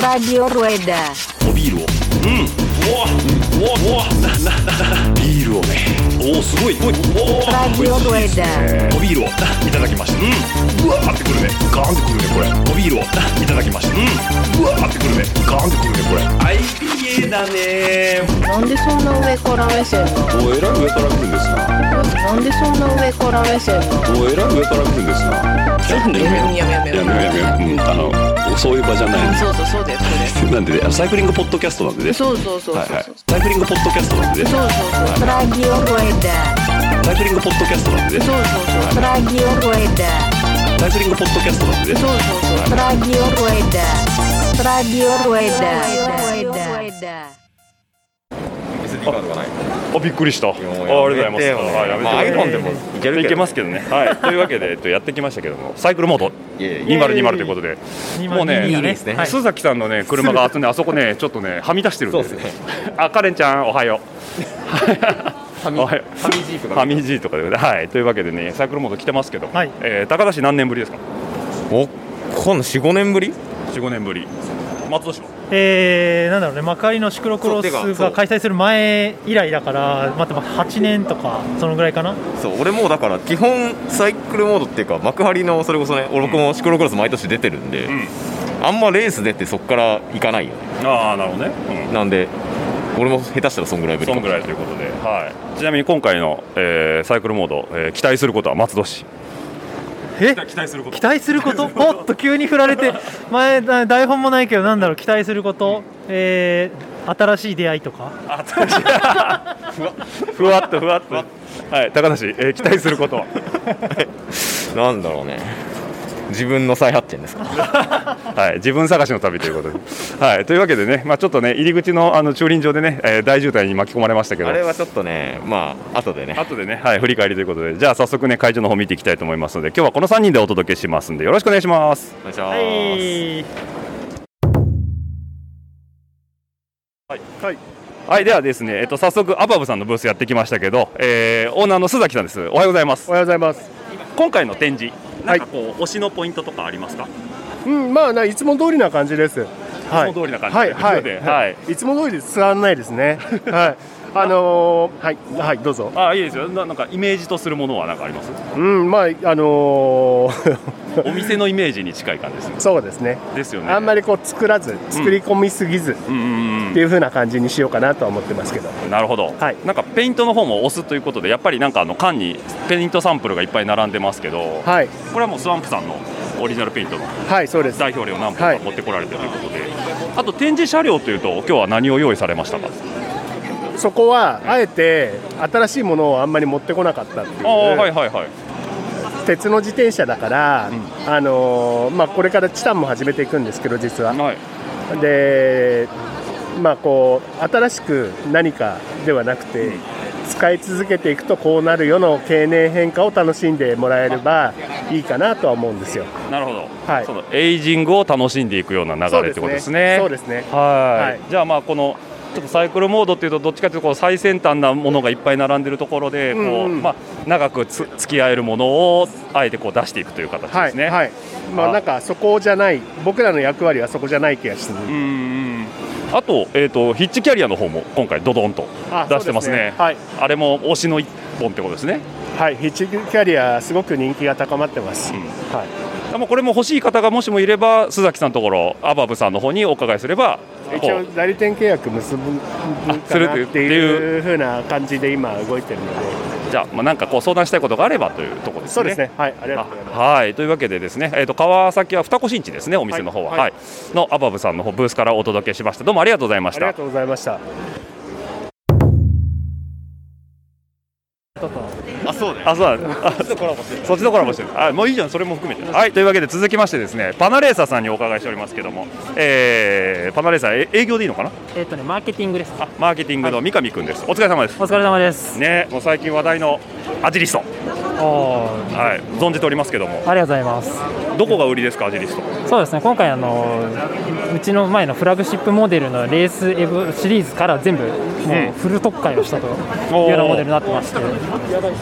Radio Rueda. おビールをうんうわうわうわなななビールをねおおすごいおいおお Radio Rueda. おビールをいただきましたうんうわーってくるねガーンってくるねこれおビールをいただきましたうんうわーってくるねガーンってくるねこれはい IPA だねなんでそんな上から目線なの？おえらい上から来るんですななんでそんな上から目線なの？おえらい上から来るんですなちょっやめようやめようやめようやめんあのそういう場じゃないそうそうそうだよそうだよなんでサイクリングポッドキャストなんでねそうそうそうそうはいはいサイクリングポッドキャストなんでねそうそうそう Radio Rueda. サイクリングポッドキャストなんでねそうそうそう Radio Rueda. サイクリングポッドキャストなんでねそうそうそう Radio Rueda. Radio Rueda. Rueda. SD カードがない。あびっくりした。あありがとうございますはいやめてまあ iPhone でもいけるけど。いけますけどね。はい。というわけでえっとやってきましたけども。サイクルモード。いやいや2020ということで。もうねいいですね。須崎さんのね車があとねあそこねちょっとねはみ出してるんでそうですね。あカレンちゃんおはよファミファミジープフとかではい。というわけでねサイクルモード来てますけどはい。えー高田市何年ぶりですか？おこの45年ぶり？45年ぶり。松戸市はえー、なんだろうね幕張のシクロクロスが開催する前以来だからまた8年とかそのぐらいかな。そう俺もうだから基本サイクルモードっていうか幕張のそれこそね俺僕もシクロクロス毎年出てるんで、ん。あんまレース出てそこから行かないよね。ああなるほどね。うん。なんで俺も下手したらそんぐらいぶりそのぐらいということで、はい、ちなみに今回の、えーサイクルモード、えー期待することは松戸市え？期待すること。期待すること？おっと急に振られて。前だ台本もないけどなんだろう？期待すること、えー、新しい出会いとか？新しい。ふわっとふわっと。はい高梨、えー期待すること。はなんだろうね自分の再発見ですか はい自分探しの旅ということではいというわけでねまあちょっとね入り口のあの駐輪場でね、えー大渋滞に巻き込まれましたけどあれはちょっとねまあ後でね後でね、はい、振り返りということで、じゃあ早速ね、会場の方見ていきたいと思いますので、今日はこの3人でお届けしますんで、よろしくお願いします。お願いします、はいはい、ではですね、えっと、早速、アバブさんのブースやってきましたけど、えーオーナーの須崎さんです。おはようございます。おはようございます。今回の展示、なんかこう、推しのポイントとかありますか？うん、まあないつも通りな感じです。はいつも通りな感じはいはいはいいつも通りで伝わらないですね。はい。あのーはいはいどうぞ。あ、いいですよ。ななんかイメージとするものは何かあります？うんまああのー お店のイメージに近い感じです。そうですね。ですよね。あんまりこう作らず作り込みすぎずっていう風な感じにしようかなとは思ってますけど。うん。なるほど。はいなんかペイントの方も押すということで、やっぱりなんかあの缶にペイントサンプルがいっぱい並んでますけど、はいこれはもうスワンプさんのオリジナルペイントのはいそうです。で塗料何本はいか持ってこられてるということで、あと展示車両というと今日は何を用意されましたか？そこはあえて新しいものをあんまり持ってこなかったっていう。ああはいはいはい。鉄の自転車だから、あのーまあこれからチタンも始めていくんですけど実は。はい。でまあこう新しく何かではなくて、使い続けていくとこうなるよの経年変化を楽しんでもらえればいいかなとは思うんですよ。なるほど、はい。そのエイジングを楽しんでいくような流れってことですね。そうですね。はい。はい。じゃあまあこのちょっとサイクルモードっていうとどっちかというとこう最先端なものがいっぱい並んでるところでこう、うんうんまあ、長くつ付き合えるものをあえてこう出していくという形はい、ですね。はい。まああなんかそこじゃない僕らの役割はそこじゃない気がする。うんうんあと,、えー、とヒッチキャリアの方も今回ドドンとあ出してますねそうではいあれも推しの一本ってことですねはいヒッチキャリアすごく人気が高まってます。うんはい。でもこれも欲しい方がもしもいれば須崎さんのところアバブさんの方にお伺いすれば一応代理店契約結ぶあかなってするっていういう風な感じで今動いてるので。じゃあ、まあ、なんかこう相談したいことがあればというところですね。そうですね。はい。ありがとうございます。あはいというわけでですね、えー、と川崎は二越新地ですねお店の方は、ははいいのアバブさんの方ブースからお届けしましたどうもありがとうございましたありがとうございました。あそうだよ。あそうなんだあそっちのコラボしてる。あもういいじゃん。それも含めて。はい。というわけで続きましてですねパナレーサーさんにお伺いしておりますけども、えーパナレーサーえ営業でいいのかな？えっ、とね、マーケティングです。あマーケティングの三上くんです。お疲れ様です。お疲れ様です。ねもう最近話題のアジリストはい。存じておりますけども。ありがとうございます。どこが売りですかアジリスト。そうですね、今回あのうちの前のフラグシップモデルのレースエブシリーズから全部もうフル特化をしたというようなモデルになってまして、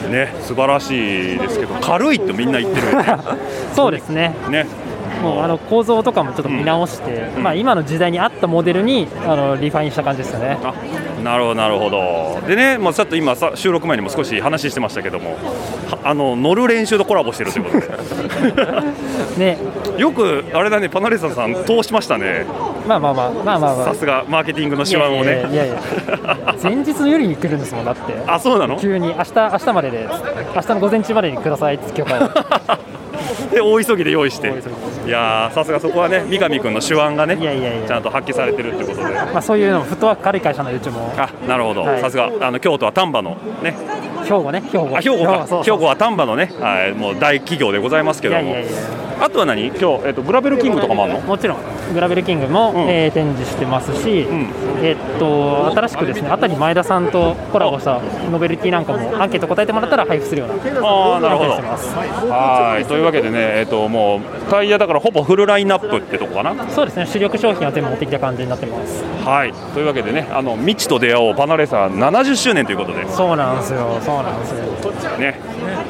ね素晴らしいですけど軽いってみんな言ってる そうですね。ねもうあの構造とかもちょっと見直して、まあ、今の時代に合ったモデルにあのリファインした感じですよね。あなるほどなるほど。でね、まあ、ちょっと今さ収録前にも少し話してましたけどもはあの乗る練習とコラボしてるということで。ね。よくあれだねパナレッサさん通しましたね。まあまあまあまあまあまあ。さすがマーケティングの手腕をね。やいやいや前日の夜に来るんですもんだって。あそうなの？急に明日明日までで明日の午前中までにくださいって許可を で大急ぎで用意して。いやーさすがそこはね三上君の手腕がねちゃんと発揮されてるってことで。まあそういうのもフットワーク軽い会社のうちも。あなるほど。はい。さすがあの京都は丹波のね。兵庫ね。兵庫あ兵庫か。兵庫は丹波のね。はいもう大企業でございますけども。あとは何？今日、えっと、グラベルキングとかもあるの？もちろん。グラベルキングも、うん。えー展示してますし、ん。えっと新しくですねあたり前田さんとコラボしたノベルティなんかもアンケート答えてもらったら配布するようなああなるほど。はい。というわけでね、えっと、もうタイヤだからほぼフルラインナップってとこかな。そうですね。主力商品は全部持ってきた感じになってます。はい。というわけでねあの未知と出会おうパナレーサー70周年ということで。そうなんですよ。そうなんですよ。ね。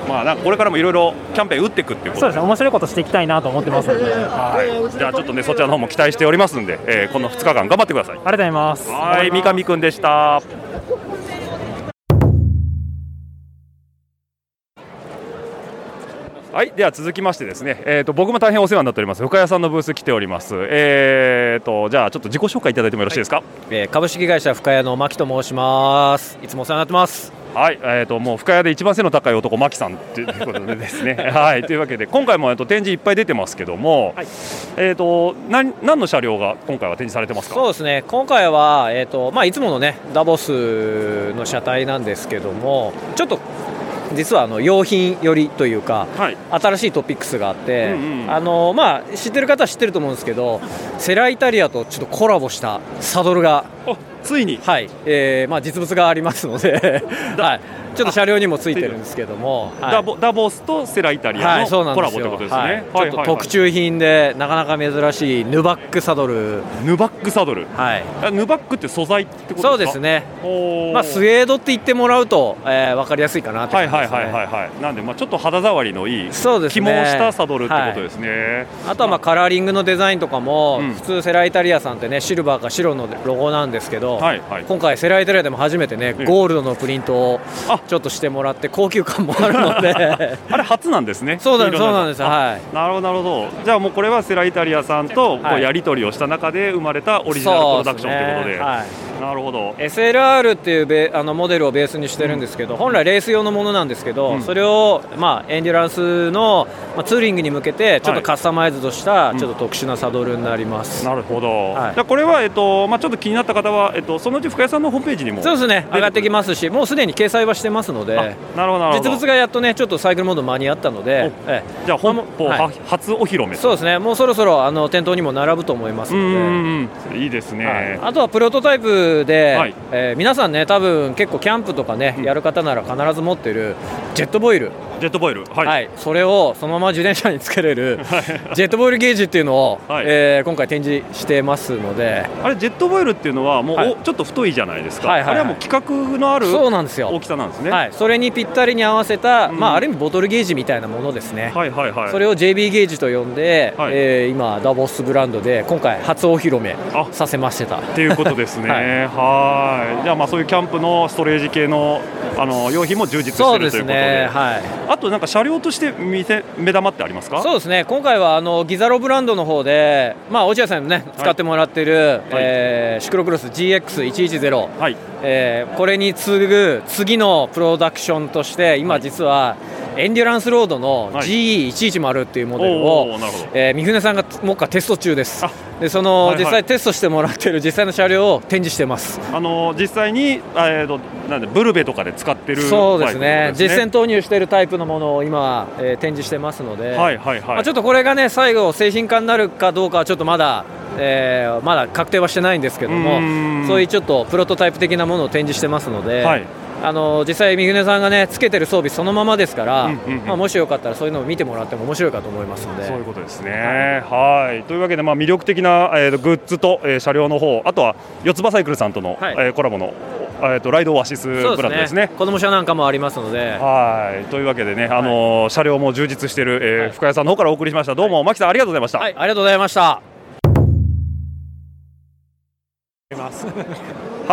まあなんかこれからもいろいろキャンペーン打っていくっていうことそうですね。面白いことしていきたいなと思ってますので。ありがとうはい。じゃあちょっとねそちらの方も期待しておりますんで、えーこの2日間頑張ってください。ございます。はい。三上くんでしたはい、では続きましてですね、えー、と僕も大変お世話になっております深谷さんのブース来ております。えー、とじゃあちょっと自己紹介いただいてもよろしいですか？えー株式会社深谷の牧と申します。いつもお世話になってます。はい、えー、ともう深谷で一番背の高い男、牧さんということでですね。はい、というわけで今回も、えー、と展示いっぱい出てますけども、えー、と何何の車両が今回は展示されてますか？そうですね。今回はえっ、とまあいつものねダボスの車体なんですけども、ちょっと実はあの用品寄りというか、はい。新しいトピックスがあって、うんうんあのまあ知ってる方は知ってると思うんですけど、セライタリアとちょっとコラボしたサドルがあついにはい、えーまあ実物がありますので、はい、ちょっと車両にもついてるんですけども、はい。ダボダボスとセライタリアはい、そうなのコラボということですね。はい。ちょっと特注品でなかなか珍しいヌバックサドル、ヌバックサドル。はい、あヌバックって素材ってことですか？そうです。ね、まあ、スウェードって言ってもらうと、えー、分かりやすいかなってはい感じですね、はいはいはいはい。なんでまあちょっと肌触りのいいそうですね。肝をしたサドルってことですね。あとはまあ。カラーリングのデザインとかも、うん。普通セライタリアさんってねシルバーか白のロゴなんですけど、はいはい。今回セライタリアでも初めてねうんゴールドのプリントをあ。ちょっとしてもらって高級感もあるので。あれ初なんですね。そうそうなんです。あはい。なるほどなるほど。じゃあもうこれはセライタリアさんとこうはいやり取りをした中で生まれたオリジナルプロダクションということで。はいなるほど。SLR っていうベあのモデルをベースにしてるんですけど、本来レース用のものなんですけど、うんそれを、まあ、エンデュランスの、まあ、ツーリングに向けてちょっとカスタマイズドした、ちょっと特殊なサドルになります、なるほど。はいじゃあこれはえっとまあちょっと気になった方はえっとそのうち深谷さんのホームページにも。そうですね出上がってきますしもうすでに掲載はしてますのであなるほどなるほど。実物がやっとねちょっとサイクルモード間に合ったので、ええじゃあ本邦、はいは初お披露目。そうですねもうそろそろあの店頭にも並ぶと思いますので。うんうんうん。いいですね。はいあとはプロトタイプで、はい。えー皆さんね多分結構キャンプとかね、やる方なら必ず持ってるジェットボイル。ジェットボイル。はい。はい、それをそのまま自転車につけれる ジェットボイルゲージっていうのを、はい。えー今回展示してますので。あれジェットボイルっていうのはもう、はい。おちょっと太いじゃないですか。はいはいはい。あれはもう規格のあるそうなんですよ。大きさなんですね。はい、それにぴったりに合わせた、うん。まあ、ある意味ボトルゲージみたいなものですね、はいはいはい。それを JB ゲージと呼んで、はい。えー今ダボスブランドで今回初お披露目あ。させました。っていうことですね。ははい。じゃあまあそういうキャンプのストレージ系のあの用品も充実してそうでするということで。ね。はい。あとなんか車両として見せ目玉ってありますか？そうですね。今回はあのギザロブランドの方で、まあ、落合さんにもね使ってもらってる、えーシクロクロス GX110、はい。えーこれに次ぐ次のプロダクションとして今実はエンデュランスロードのはい。GE110 っていうモデルおを。えー三船さんが目下テスト中です。あでその、はいはい。実際テストしてもらってる実際の車両を展示してます。あの実際にあえーとなんでブルベとかで使ってるそうですね。実践投入しているタイプのものを今、えー展示してますので、はいはいはい。まあ、ちょっとこれがね最後製品化になるかどうかはちょっとまだ、えーまだ確定はしてないんですけどもん。そういうちょっとプロトタイプ的なものを展示してますので、はいあの実際三船さんがねつけてる装備そのままですから、うんうんうん。まあ、もしよかったらそういうのを見てもらっても面白いかと思いますので。そういうことですね。はい。というわけで、まあ、魅力的な、えーとグッズと、えー車両の方あとは四つ葉サイクルさんとの、はい。えーコラボのえっとライドオアシスブランドですね。子供車なんかもありますので。はい。というわけでね、あの車両も充実している、えー深谷さんの方からお送りしました。どうも牧さんありがとうございました。はい。ありがとうございました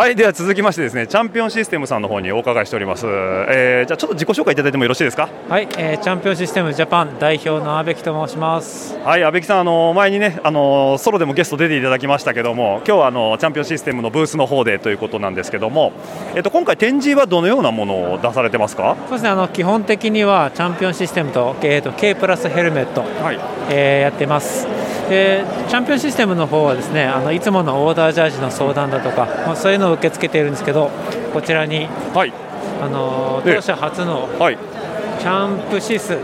はい、では続きましてですね、チャンピオンシステムさんの方にお伺いしております。えーじゃあちょっと自己紹介いただいてもよろしいですか？はい、えーチャンピオンシステムジャパン代表の阿部木と申します。はい、阿部木さん、あの前にね、あのソロでもゲスト出ていただきましたけども、今日はあのチャンピオンシステムのブースの方でということなんですけども、えっと今回展示はどのようなものを出されてますか？そうですね、あの基本的にはチャンピオンシステムと,、えー、と K プラスヘルメット、はい、えーやってます。でチャンピオンシステムの方はですねあのいつものオーダージャージの相談だとか、まあ、そういうのを受け付けているんですけどこちらに、はい、あのええ当社初のはい、チャンプシス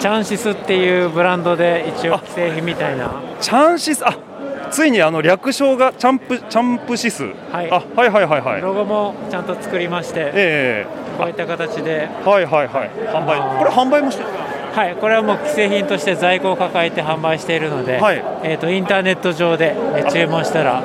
チャンシスっていうブランドで一応既製品みたいなチャンシス、あ、ついにあの略称がチャンプチャンプシス。はいあ、はいはいはいはい。ロゴもちゃんと作りまして、えこういった形でえはいはいはい。販売。これ販売もして。はい、これはもう既製品として在庫を抱えて販売しているので、はいえー、とインターネット上でえー注文したら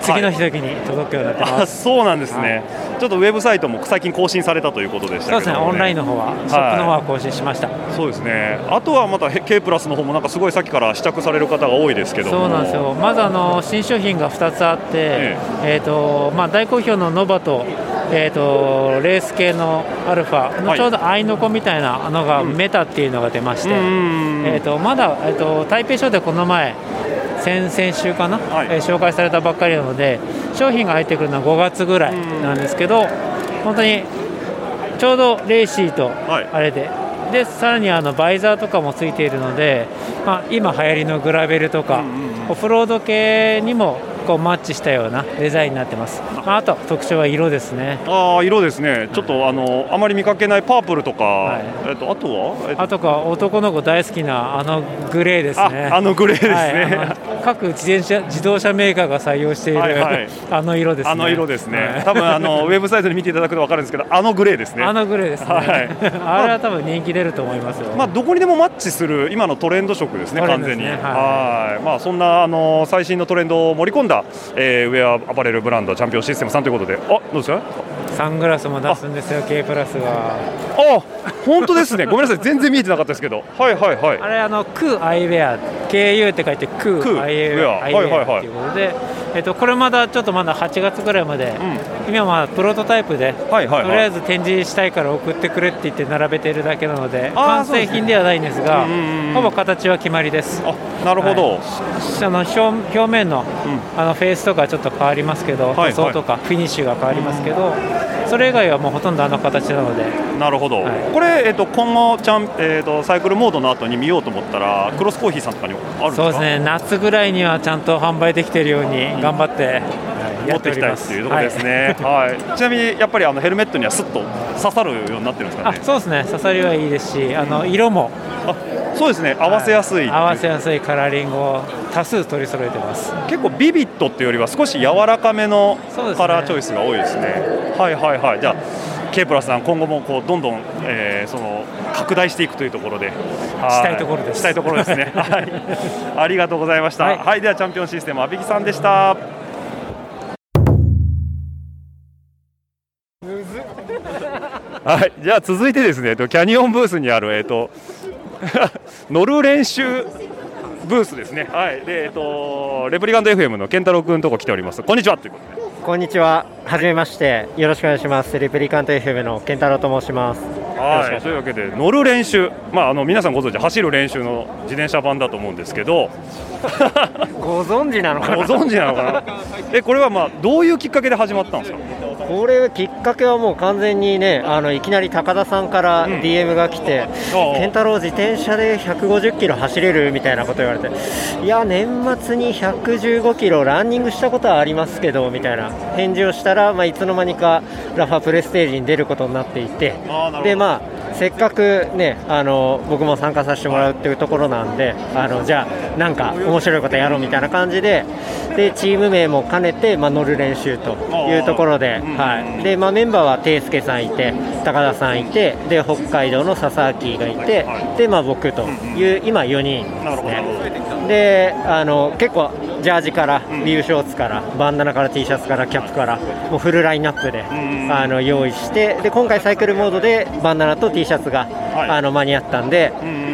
次の日時に届くようになってまあ、す。そうなんですね。ちょっとウェブサイトも最近更新されたということでしたけども、そうですね、オンラインの方は、ショップの方は更新しました。そうですね。あとはまたへ K プラスの方もなんかすごいさっきから試着される方が多いですけども。そうなんですよ。まずあの新商品が2つあって、ええっ、とまあ大好評のノバと。えー、とレース系のアルファのはいちょうど合いの子みたいなのがメタっていうのが出まして、うんえー、とまだ、えー、と台北ショーでこの前先々週かな、はい。えー紹介されたばっかりなので商品が入ってくるのは5月ぐらいなんですけど本当にちょうどレーシーとはい。あれで、でさらにあのバイザーとかもついているので、まあ、今流行りのグラベルとか、オフロード系にもこうマッチしたようなデザインになってます、まあ、あと特徴は色ですね。ああ色ですね。ちょっとあのあまり見かけないパープルとか、い。えっとあとは、えっとあとか男の子大好きなあのグレーですね。ああのグレーですね。はい各自転車自動車メーカーが採用している、はいはい。あの色ですね。あの色ですね。はい。多分あのウェブサイトで見ていただくとわかるんですけど、あのグレーですね。あのグレーですね、はい。あれは多分人気出ると思いますよ、まあ、どこにでもマッチする今のトレンド色ですね、完全に。ねははい。まあ、そんなあの最新のトレンドを盛り込んだ、えーウェアアパレルブランドチャンピオンシステムさんということで、あどうですか？サングラスも出すんですよ K プラスがあ本当ですね、ごめんなさい、全然見えてなかったですけど、はいはいはい。あれあのクーアイウェア。KU って書いてククーーアイウェア。ウェア。はいうことで、えっと、これまだちょっとまだ8月ぐらいまで、今はまあプロトタイプで、はいはいはい。とりあえず展示したいから送ってくれって言って並べてるだけなので完成品ではないんですがうんうんうん。ほぼ形は決まりです。あなるほど、はい。あの表表面の,、あのフェイスとかちょっと変わりますけど、はい塗装とかフィニッシュが変わりますけど、それ以外はもうほとんどあの形なので。なるほど、これ、えっと今後チャン、えっとサイクルモードの後に見ようと思ったら、クロスコーヒーさんとかにもあるそうですね。夏ぐらいにはちゃんと販売できているように頑張って、はいや持ってきたいっていうところですね、はい。ちなみにやっぱりあのヘルメットにはすっと刺さるようになってるんですかあね。そうですね。刺さりはいいですしあの色もそうですね。合わせやすい、合わせやすいカラーリングを多数取り揃えてます。結構ビビットっていうよりは少し柔らかめのカラーチョイスが多いですね。はいはいはい。じゃあ K プラスさん今後もこうどんどん、えーその拡大していくというところで、はしたいところです。したいところですね。はい。ありがとうございました。は、はい。いではチャンピオンシステム阿部木さんでした。はい、じゃあ続いてですね、えっとキャニオンブースにあるえっと 乗る練習ブースですね。はい。でえっとレプリカント FM の健太郎君のとこ来ております。こんにちはということで。こんにちは。はじめまして。よろしくお願いします。レプリカント FM の健太郎と申します。はい、というわけで乗る練習、まあ、あの皆さんご存知走る練習の自転車版だと思うんですけど ご存知なのかな？ご存知なのかな？えこれはまあどういうきっかけで始まったんですか？これきっかけはもう完全にねあのいきなり高田さんから DM が来て「健太郎自転車で150キロ走れる?」みたいなこと言われて「いや年末に115キロランニングしたことはありますけど」みたいな返事をしたら、まあ、いつの間にかラファプレステージに出ることになっていてでまあせっかくねあの僕も参加させてもらうっていうところなんであのじゃあなんか面白いことやろうみたいな感じででチーム名も兼ねて、まあ、乗る練習というところで,、はい。でまあ、メンバーは圭介さんいて高田さんいてで北海道の佐々木がいてで、まあ、僕という今4人ですね。であの結構ジャージからビューショーツからバンダナから T シャツからキャップからもうフルラインナップであの用意してで今回サイクルモードでバンダナと T シャツがあの間に合ったんで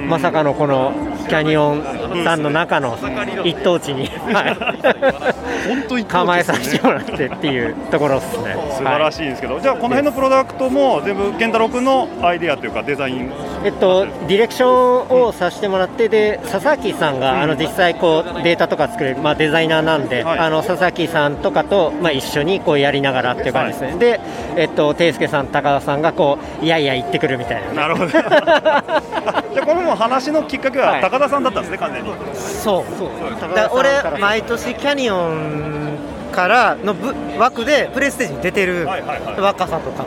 まさかのこのキャニオンさんの中の一等地に、はい、構えさせてもらってっていうところですね。素晴らしいんですけど、じゃあこの辺のプロダクトも全部健太郎君のアイデアというかデザイン。えっと、ディレクションをさせてもらって、で佐々木さんが、あの実際こう、データとか作れる、まあ、デザイナーなんで、あの佐々木さんとかと、まあ、一緒にこうやりながらっていう感じですね、で、えっと、圭介さん、高田さんがこういやいや言ってくるみたいな、なるほど。じゃあこの話のきっかけは高田さんだったんですね、完全に。そう。だ俺毎年キャニオンからの部枠でプレステージに出てる若さとか。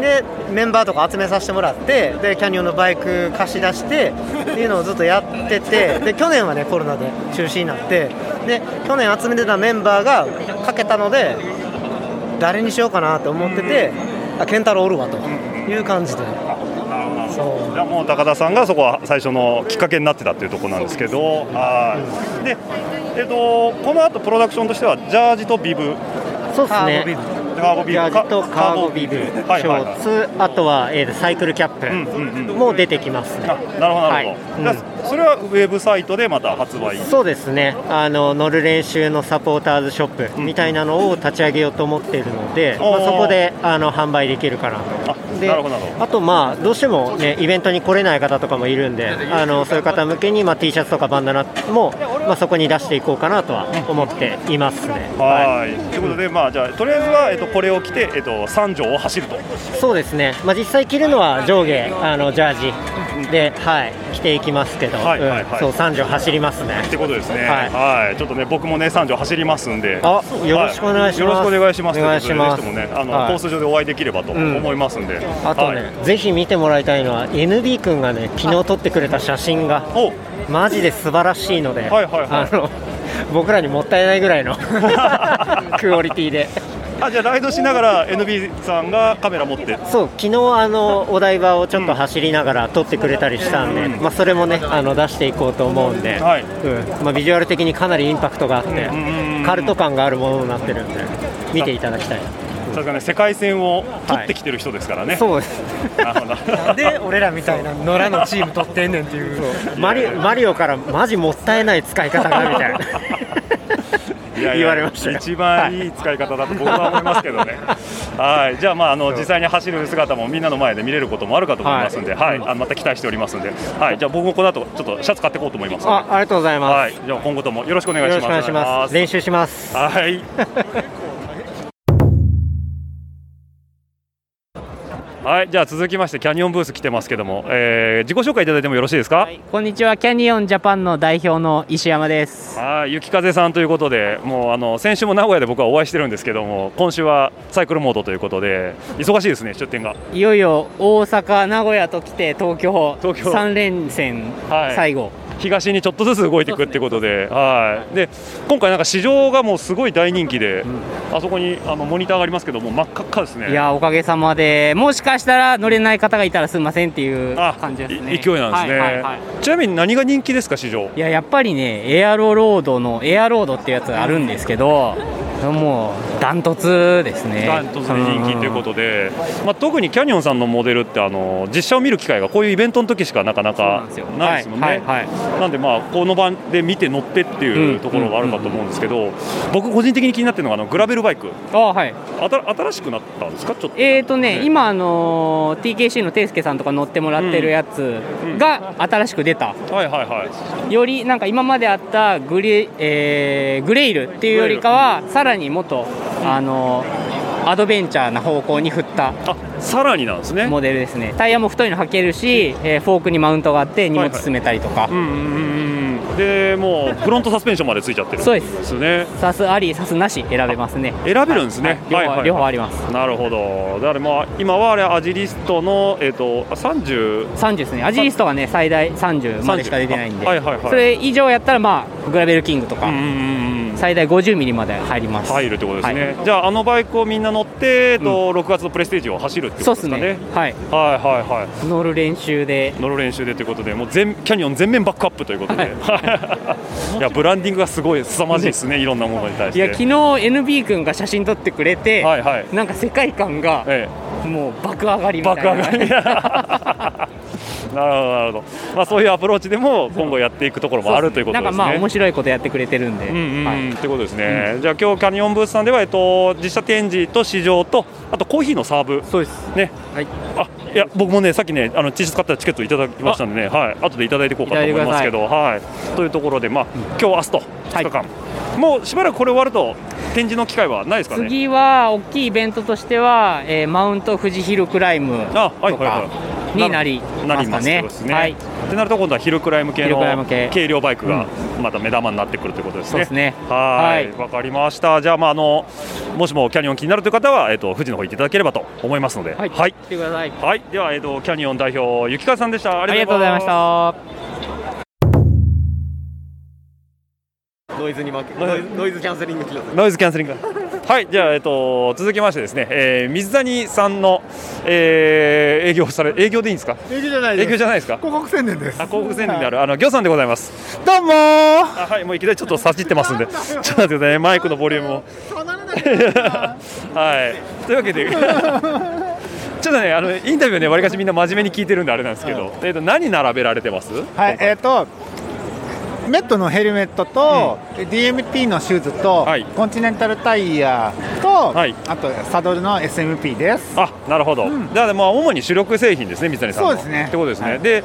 でメンバーとか集めさせてもらってでキャニオンのバイク貸し出してっていうのをずっとやっててで去年はねコロナで中止になってで去年集めてたメンバーがかけたので誰にしようかなと思っててあ健太郎おるわという感じで。そうじゃあもう高田さんがそこは最初のきっかけになってたっていうところなんですけど、はい。で、えっと、この後プロダクションとしてはジャージとビブ。そうですね。カーボビブ。ジャージとカーゴビブ、ショーツ、あとは、えー、サイクルキャップ。も出てきます、ね。なるほど、なるほど、はい。じゃあそれはウェブサイトでまた発売。そうですね。あの乗る練習のサポーターズショップみたいなのを立ち上げようと思っているので、まあ、そこであの販売できるかなと。でなるほどなるほど。あと、まあ、どうしても、ね、イベントに来れない方とかもいるんで、あのそういう方向けに、まあ、T シャツとかバンダナも、まあ、そこに出していこうかなとは思っていますね。はい。ということで、まあ、じゃあとりあえずは、えっと、これを着て、えっと、三条を走ると。そうですね、まあ、実際着るのは上下あのジャージで、はい、着ていきますけど、はいはいはい。うん。そう三条走りますね。ってことですね、はい。はい、ちょっとね、僕もね、三条走りますんで、あよろしくお願いします。はよろしくお願いします。お願いします。あの、はい。コース上でお会いできればとうん思いますんで。あとね、はい。ぜひ見てもらいたいのは NB 君がね昨日撮ってくれた写真がマジで素晴らしいので、あの僕らにもったいないぐらいの クオリティで。あ、じゃあライドしながら NB さんがカメラ持って。そう昨日あのお台場をちょっと走りながら撮ってくれたりしたんで、まあ、それもねあの出していこうと思うんで、うん。まあ、ビジュアル的にかなりインパクトがあって、カルト感があるものになってるんで見ていただきたい確かね、世界戦を取ってきてる人ですからね。そうです。なんで俺らみたいな野良のチーム取ってんねんっていう。マリマリオからマジもったいない使い方がみたいな。いやいや言われましたよ。一番いい使い方だと僕は思いますけどね。はい、じゃあ、まあ、あの、実際に走る姿もみんなの前で見れることもあるかと思いますんで、はい、あまた期待しておりますんで。はい、じゃあ、僕もこの後、ちょっとシャツ買っていこうと思います。あありがとうございます、はい、じゃあ、今後ともよろしくお願いします。よろしくお願いします。練習します。はい。はい、じゃあ続きましてキャニオンブース来てますけども、えー自己紹介いただいてもよろしいですか？こんにちは、キャニオンジャパンの代表の石山です。はい、雪風さんということで、もうあの先週も名古屋で僕はお会いしてるんですけども、今週はサイクルモードということで、忙しいですね、出店が。いよいよ大阪、名古屋と来て東京、東京3連戦、はい最後。東にちょっとずつ動いていくってことで、はい。で、今回なんか市場がもうすごい大人気で、あそこにあのモニターがありますけども、真っ赤っかですね。いやおかげさまで、もしかしたら乗れない方がいたらすみませんっていう感じですね。勢いなんですね、はいはいはいちなみに何が人気ですか、市場？いややっぱりね、エアロロードのエアロードっていうやつがあるんですけど、もうダントツですね。ダントツで人気ということで、まあ、特にキャニオンさんのモデルってあの実写を見る機会がこういうイベントの時しかなかなかないですもんね。はいはいなんでまあこの場で見て乗ってっていうところがあるかと思うんですけど、僕個人的に気になってるのがあのグラベルバイク。あはい。新しくなったんですか？ちょっと。えーとね、今、あのー TKC のテイスケさんとか乗ってもらってるやつが新しく出た、はいはいはい。よりなんか今まであったグレ,、えーグレイルっていうよりかは、さらにもっと、あのーアドベンチャーな方向に振ったさらになんですね。モデルですね。タイヤも太いの履けるし、えーフォークにマウントがあって荷物詰めたりとか、でもうフロントサスペンションまでついちゃってるそうです。ね。サスありサスなし選べますね。選べるんですね、はい。両方両方あります。なるほど。だからまあ今はあれアジリストの、えー、と30 30ですね。アジリストがね最大30までしか出てないんで、あはいはいはい。それ以上やったらまあグラベルキングとか、最大50ミリまで入ります。入るってことですね、はい。じゃああのバイクをみんな乗って、えっと6月のプレステージを走るってことですかね。そうですね。はい。はいはいはい。乗る練習で。乗る練習でということでもう全キャニオン全面バックアップということで、い、やブランディングがすごい凄まじいですねいろんなものに対して。いや昨日 NB 君が写真撮ってくれて、なんか世界観がもう爆上がりみたいな、爆上が なるほどなるほど、まあ、そういうアプローチでも今後やっていくところもあるということですね。なんかまあ面白いことやってくれてるんで、うんうんはい。ってことですね、じゃあ今日キャニオンブースさんでは、えっと、実写展示と試乗とあとコーヒーのサーブ。そうです。ね、はい、あいや僕もねさっきねあの T シャツ買ったチケットいただきましたんでね。はい。後でいただいていこうかと思いますけど。はい。というところでまあ今日明日と2日間、もうしばらくこれ終わると展示の機会はないですかね？次は大きいイベントとしては、えーマウント富士ヒルクライムとはいはいかはになりなりますね。すねはい、ってなると今度はヒルクライム系ヒルのクライム系軽量バイクがまた目玉になってくるということですね。すねはいはいわかりました。じゃあまああのもしもキャニオン気になるという方はえっ、と富士の方行っていただければと思いますので、はい。はい。来てください。はいではえっ、とキャニオン代表雪川さんでした。あありがとうございまし。た。ノイズに負けノイズノイズキャンセリングノイズキャンセリング。はい、じゃあ、えっと、続きましてですね、えー水谷さんの、えー営業され、営業でいいんですか？営業じゃないです営業じゃないですか？広告宣伝ですあ、広告宣伝である、あの、ギョさんでございます。どうもあ、はい、もういきなりちょっとさちってますんで。ちょっと待ってくださいね、マイクのボリュームを。はい、というわけで。ちょっとね、あの、インタビューね、わりかしみんな真面目に聞いてるんで、あれなんですけど。えっと、何並べられてます？はいえっ、とメットのヘルメットと、DMT のシューズと、コンチネンタルタイヤと、あとサドルの SMP です。あなるほど、じゃあまあ主に主力製品ですね、水谷さんの。そうですね。ってことですね、で、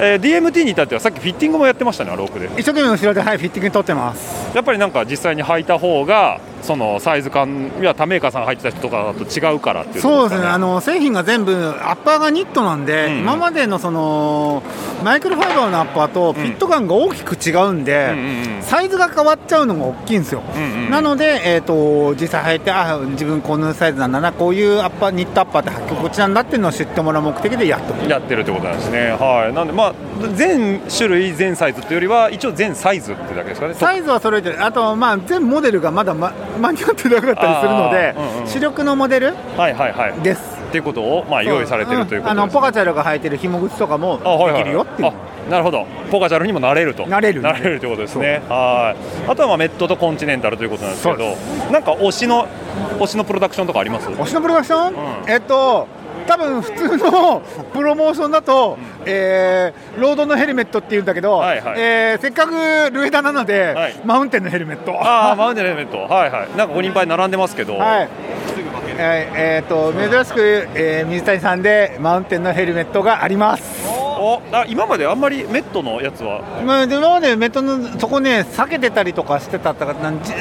えー DMT に至ってはさっきフィッティングもやってましたね、あれ奥で。一生懸命後ろで、はい、フィッティングに取ってます。やっぱりなんか実際に履いた方がそのサイズ感いや他メーカーさんが入ってた人とかだと違うからっていうそうですね。あの製品が全部アッパーがニットなんで、今までのそのマイクロファイバーのアッパーとフィット感が大きく違うんで、サイズが変わっちゃうのが大きいんですよ、なので、えー、と実際履いてあ自分このサイズなんだなこういうアッパーニットアッパーって履き心地なんだっていうのを知ってもらう目的でやってるやってるってことなんですね、はい、なんでまあ全種類全サイズっていうよりは一応全サイズってだけですかね。サイズは揃えてる。あとまあ全モデルがまだ、ま、間に合ってなかったりするので、うんうん。主力のモデルはいはいはい。です。っていうことをまあ用意されてるということあのポカチャルが履いてる紐口とかもできるよっていう、なるほど、ポカチャルにもなれると、なれるなれるということですね。はい。あとはまあメットとコンチネンタルということなんですけど、なんか推しの推しのプロダクションとかあります？推しのプロダクション、えっと多分普通のプロモーションだと、えーロードのヘルメットっていうんだけど、えーせっかくルエダなので、マウンテンのヘルメット。ああ、マウンテンのヘルメット、はいはい。なんか5人パイ並んでますけど、はい。えーえーと珍しく、えー水谷さんでマウンテンのヘルメットがあります。おあ今まであんまりメットのやつは？まあ、で今までメットのそこね避けてたりとかしてたとかなんじ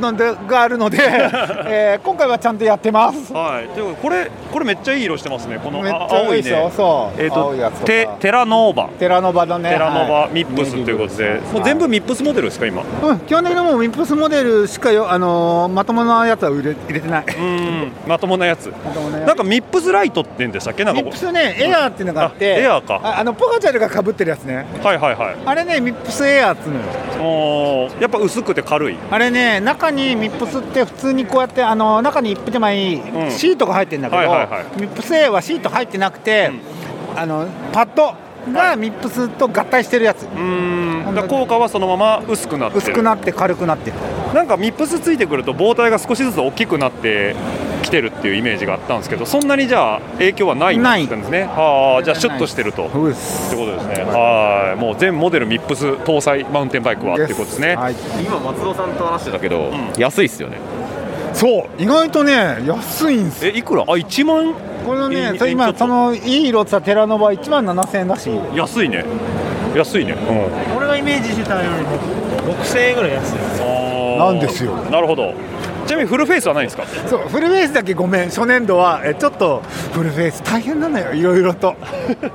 なんでがあるので、えー今回はちゃんとやってますはい。というこれこれめっちゃいい色してますね。このめっちゃあ青いね。そうえっ、と青いやつとかテテラノーバ。テラノバのねテラノバ、はいミップスということで、もう全部ミップスモデルですか今？うん、基本的にもうミップスモデルしかよ、あのーまともなやつは入れ入れてない。うん、まともなやつ。なんかミップスライトって言うんでしたっけ？なんかこミップスね、エアーっていうのがあって、エアーかああのポガチャルがかぶってるやつね。はいはいはい。あれね、ミップスエアーっつうのよ。おーやっぱ薄くて軽い。あれね、中にミップスって普通にこうやって、あの中に一枚前にシートが入ってるんだけど、はいはいはいミップスエアーはシート入ってなくて、あのパッドがミップスと合体してるやつ。うん。だから効果はそのまま薄くなってる。薄くなって軽くなってる。なんかミップスついてくると膨体が少しずつ大きくなってきてるっていうイメージがあったんですけどそんなにじゃあ影響はないんですね？はあじゃあシュッとしてると。ってことですね。はい。もう全モデルミップス搭載マウンテンバイクはっていうことですね、今松尾さんと話してたけど、安いっすよね。そう、意外とね、安いんですえいくら？あ1万これのね、今、そのいい色ってたらテラノバ1万7000円だし、安いね。安いね。うん。俺がイメージしてたよりも6000円ぐらい安い。なんですよ。なるほどちなみにフルフェイスはないんですか？そうフルフェイスだけごめん初年度はえちょっとフルフェイス大変なのよいろいろと。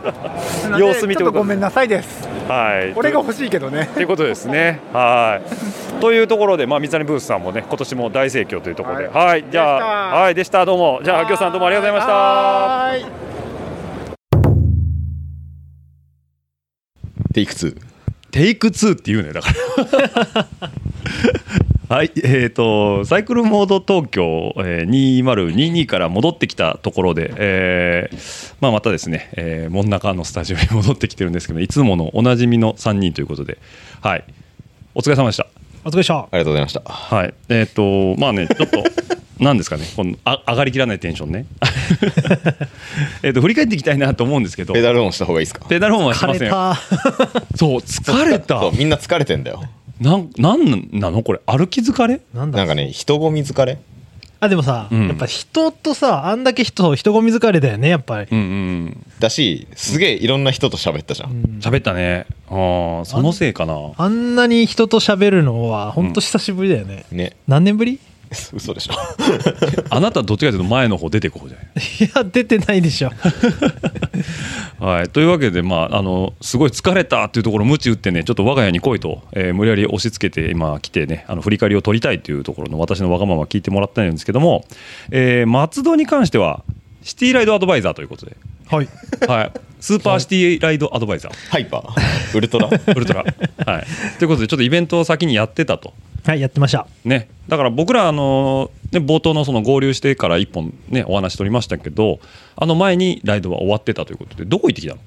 様子見てちょっとごめんなさいです。はい。俺が欲しいけどね。ということですね。はい。というところで、まあ、水谷ブースさんもね、今年も大盛況というところで、はい、じゃあ、はい、でした、どうも、じゃあ、秋尾さん、どうもありがとうございました。はい。テイク2テイク2って言うねだから はいえー、とサイクルモード東京、えー、2022から戻ってきたところで、えーまあ、またですね、えー、門中のスタジオに戻ってきてるんですけどいつものおなじみの3人ということではい。お疲れ様でした。お疲れした。ありがとうございました。はい。えっ、とまあねちょっと なんですかねこのあ上がりきらないテンションね。えっと振り返っていきたいなと思うんですけどペダルオンした方がいいですか？ペダルオンはしませんよそう疲れた。そうみんな疲れてんだよなんなんなの？これ歩き疲れ？なんだ？なんかね人混み疲れ？あでもさ、うん。やっぱ人とさあんだけ人人混み疲れだよねやっぱり、うんうんだしすげえいろんな人と喋ったじゃん、喋ったね。ああそのせいかな。あんなに人と喋るのは本当久しぶりだよね、ね。何年ぶり？い 嘘でしょ。あなたどっちかというと前の方出てこうじゃない？や出てないでしょ。はい、というわけで、まあ、あのすごい疲れたっていうところを鞭打ってねちょっと我が家に来いと、えー無理やり押し付けて今来てねあの振り返りを取りたいというところの私のわがまま聞いてもらったんですけども、えー松戸に関してはシティライドアドバイザーということで、はい。はい、スーパーシティライドアドバイザー。ハイパー。ウルトラ。ウルトラ、はい、ということでちょっとイベントを先にやってたと。はいやってました。ね、だから僕ら、あのね、冒頭のその合流してから1本、ね、お話取りましたけどあの前にライドは終わってたということでどこ行ってきたの？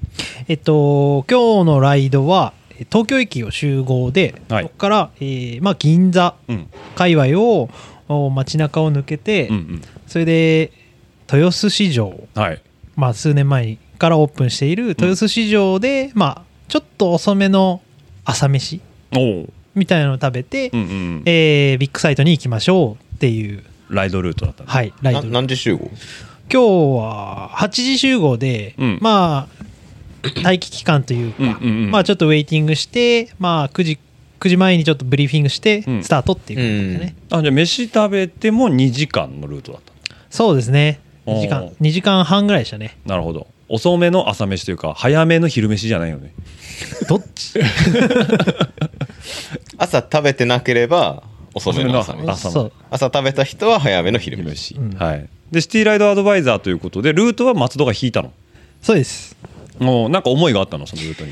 えっと今日のライドはえ東京駅を集合で、はい。そこから、えーまあ、銀座うん。界隈をお街中を抜けて、うんうん。それで豊洲市場、はい。まあ、数年前からオープンしている豊洲市場で、まあ、ちょっと遅めの朝飯。おうみたいなのを食べて、うんうん。えービッグサイトに行きましょうっていう。ライドルートだったの？はいライドな何時集合？今日は8時集合で、うん。まあ待機期間というか、うんうんうん。まあちょっとウェイティングしてまあ9時9時前にちょっとブリーフィングしてうん。スタートっていうことですね、あじゃあ飯食べても2時間のルートだったそうですね。おー。2時間2時間半ぐらいでしたね。なるほど。遅めの朝飯というか早めの昼飯じゃないよねどっち？朝食べてなければ遅めの朝の朝そう。朝食べた人は早めの昼昼飯飯、はい。でシティライドアドバイザーということでルートは松戸が引いたの？そうです、もうなんか思いがあったの？そのルートに。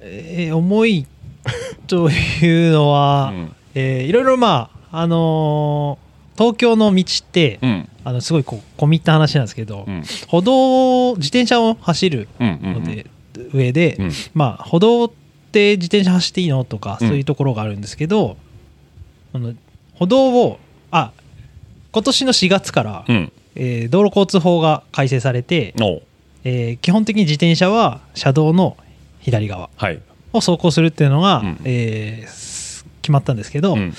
えー重いというのは、うん。えーいろいろまああのー東京の道って、うん。あのすごいこう込み入った話なんですけど、うん。歩道自転車を走るうんうんので、上で、うん。まあ歩道って自転車走っていいのとかうん。そういうところがあるんですけど、あの歩道をあ今年の4月から、うん。えー道路交通法が改正されて、えー基本的に自転車は車道の左側はい。を走行するっていうのが、うん。えーす決まったんですけど、うん。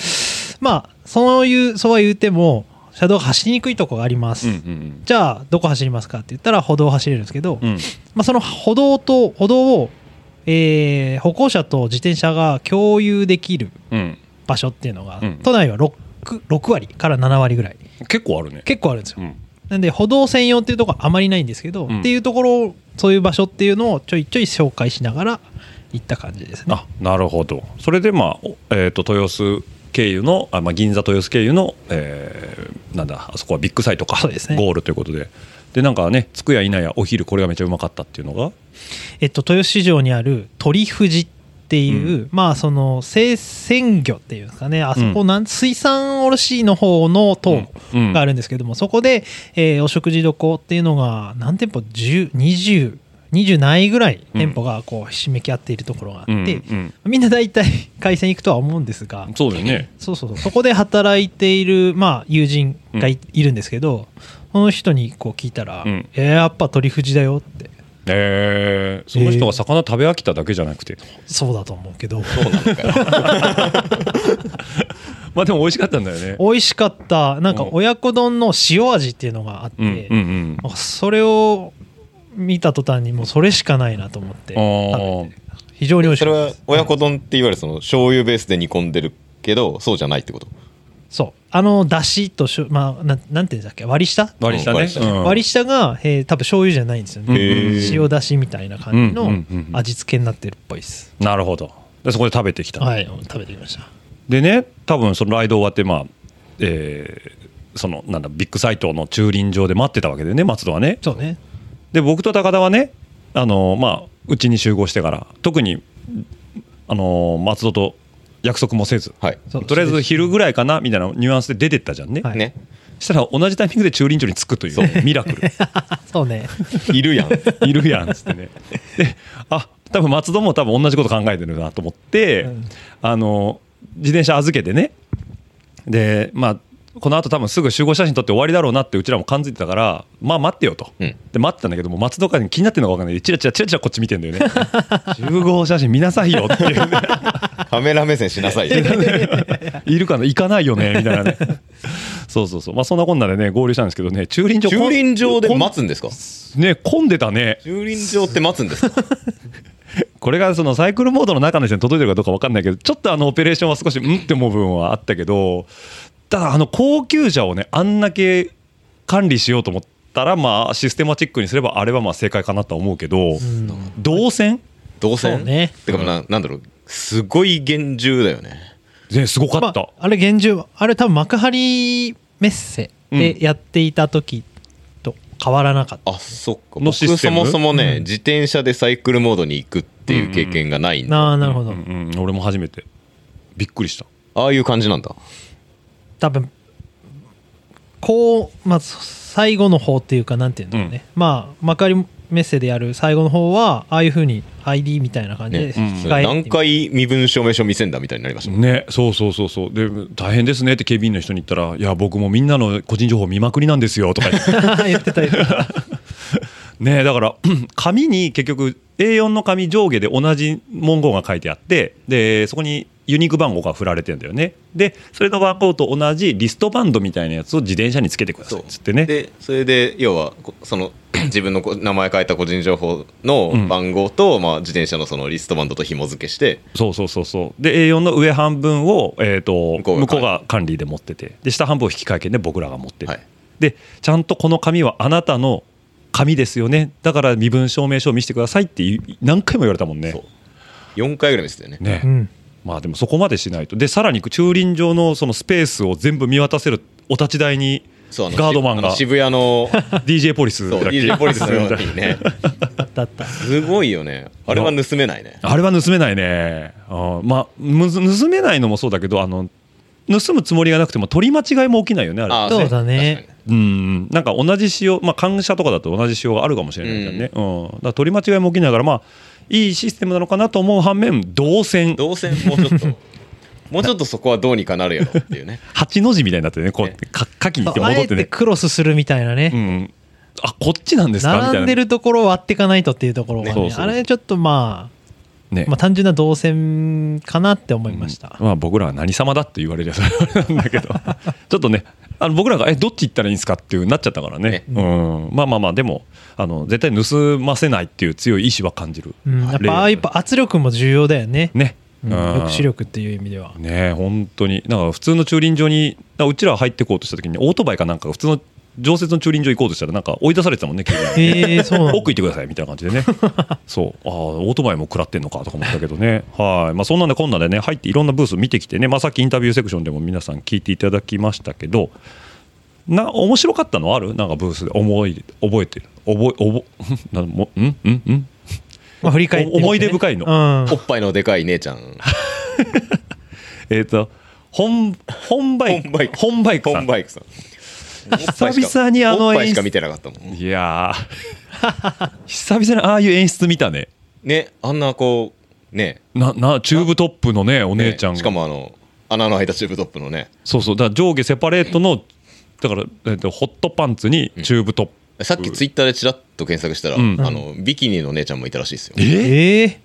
まあそういうそうは言っても車道が走りにくいとこがあります、うんうんじゃあどこ走りますかって言ったら歩道を走れるんですけど、うん。まあ、その歩道と歩道を、えー歩行者と自転車が共有できるうん。場所っていうのが、うん。都内は 6, 6割から7割ぐらい。結構あるね。結構あるんですよ、うん。なんで歩道専用っていうところはあまりないんですけど、うん。っていうところそういう場所っていうのをちょいちょい紹介しながら行った感じですね。あなるほど。それでまあ、おえー、と豊洲経由のあ、まあ、銀座豊洲経由の、えーなんだあそこはビッグサイトか。ゴールということで。でなんかね着くやいなやお昼これがめちゃうまかったっていうのが？えっと、豊洲市場にある鳥富士っていう、まあその生鮮魚っていうんですかね。あそこなん、水産卸の方の棟うん。があるんですけども、そこで、えーお食事処っていうのが何店舗？10 20 20ないぐらい店舗がこうひしめき合っているところがあって、うんうんみんな大体海鮮行くとは思うんですがそうだよね。そうそうそう。そこで働いている、まあ、友人がい,、いるんですけどその人にこう聞いたら「うん。えーやっぱ鳥富士だよ」って。えー、その人が魚食べ飽きただけじゃなくて、そうだと思うけど。まあでも美味しかったんだよね。美味しかった。なんか親子丼の塩味っていうのがあって、うんうんうん。それを見た途端にもうそれしかないなと思って。あー。非常に美味しそれは親子丼っていわゆるその醤油ベースで煮込んでるけどそうじゃないってこと？そう。あのだしとしょまあなんなんていうんだっけ？割り下？割り下ね。割り下。うん。割り下が、えー多分醤油じゃないんですよね。塩だしみたいな感じの味付けになってるっぽいです、なるほど。でそこで食べてきた、はい食べてきました。でね多分そのライド終わってまあえーそのなんだビッグサイトの駐輪場で待ってたわけでね松戸はね。そうねで僕と高田はねあのまあうちに集合してから特にあのー松戸と約束もせず、そうとりあえず昼ぐらいかなみたいなニュアンスで出てったじゃんね。はいねしたら同じタイミングで駐輪場に着くというミラクル。そうね。いるやんいるやんっつってね。で、あ多分松戸も多分同じこと考えてるなと思って、あの自転車預けてね。で、まあこの後多分すぐ集合写真撮って終わりだろうなってうちらも感づいてたから、まあ待ってよと。で待ってたんだけども松戸から気になってるのか分かんないでチラチラチラチラこっち見てんだよね。集合写真見なさいよっていう、ね。カメラ目線しなさいよ いるかな？行かないよねみたいなね。そうそうそう。まあそんなこんなでね合流したんですけどね駐輪場駐輪場で待つんですか？ね混んでたね。駐輪場って待つんですか？これがそのサイクルモードの中の人に届いてるかどうか分かんないけどちょっとあのオペレーションは少しうんって思う部分はあったけどただあの高級車をねあんだけ管理しようと思ったらまあシステマチックにすればあれはまあ正解かなとは思うけど、動線？動線？ね。てかななんだろう。すごい厳重だよね。ねすごかった、あれ厳重。あれ多分幕張メッセでやっていた時と変わらなかった、あそっか。の僕システム？そもそもね、うん。自転車でサイクルモードに行くっていう経験がないんで、ああなるほど、うん。俺も初めてびっくりした。ああいう感じなんだ多分こうまあ最後の方っていうかなんていうんだろうね、まあ幕張メッセでやる最後の方はああいうふうに ID みたいな感じでね。使え、何回身分証明書見せんだみたいになりましたねそうそうそうそう。で大変ですねって警備員の人に言ったら「いや僕もみんなの個人情報見まくりなんですよ」とか。言って言ってた言ってたねだから 紙に結局 A4 の紙上下で同じ文言が書いてあってでそこにユニーク番号が振られてんだよね。でそれの番号と同じリストバンドみたいなやつを自転車につけてくださいっつってね。でそれで要はこその 自分のこ名前書いた個人情報の番号と、まあ、自転車のそのリストバンドと紐付けして。そうそうそうそう。で A4 の上半分を、えー、と向こうがこうが管理で持ってて。で下半分を引き換え券で僕らが持ってて、でちゃんとこの紙はあなたの紙ですよね。だから身分証明書を見せてくださいっていう何回も言われたもんね。4回ぐらい見せてよね。ね、うんまあでもそこまでしないと。でさらに駐輪場のそのスペースを全部見渡せるお立ち台にそうガードマンが渋谷の DJ ポリスだっけ？DJ ポリスのようにね。すごいよね。あれは盗めないね。あれは盗めないね。あーまあむず盗めないのもそうだけどあの盗むつもりがなくても取り間違いも起きないよねあれ。そうだね。うん。なんか同じ仕様まあ感謝とかだと同じ仕様があるかもしれないからね、うん。だから取り間違いも起きないからまあいいシステムなのかなと思う反面動線。動線もうちょっと。もうちょっとそこはどうにかなるやろっていうね。八の字みたいになってねこうか書きに行って戻ってね。てクロスするみたいなね、うん、あこっちなんですか？みたいな。並んでるところを割っていかないとっていうところがねそうそう。あれちょっとまあ、ね。まあ単純な動線かなって思いました、まあ、僕らは何様だって言われりゃそれなんだけど。ちょっとねあの僕らがえどっち行ったらいいんですかっていうなっちゃったからね、うん、まあまあまあでもあの絶対盗ませないっていう強い意志は感じる、うん、やっぱああいう圧力も重要だよね。ね、うん。うん。抑止力っていう意味では。ね本当に。なんか普通の駐輪場にうちら入ってこうとした時にオートバイかなんかが普通の常設の駐輪場行こうとしたらなんか追い出されてたもんね、へーそうなんだ。奥行ってくださいみたいな感じでね。そう。ああオートバイも食らってんのかとか思ったけどね。はい、まあ、そんなんでこんなんでね入っていろんなブース見てきてね、まあ、さっきインタビューセクションでも皆さん聞いていただきましたけどな面白かったのある？なんかブースで。思い覚えてる。覚え覚え なんもん？ん？ん？まあ振り返ってね。お思い出深いの、うん。おっぱいのでかい姉ちゃん。えっ、と本本バイク。本バイクさん。本バイクさん久々にあの演出。しか見てなかったもん。いやー。久々にああいう演出見たね。ねあんなこうね。ななチューブトップのねお姉ちゃんが、ねしかもあの穴の開いたチューブトップのね。そうそう。だから上下セパレートのだから、えっとホットパンツにチューブトップ、さっきツイッターでちらっと検索したら、うん。あのビキニの姉ちゃんもいたらしいですよ。えー？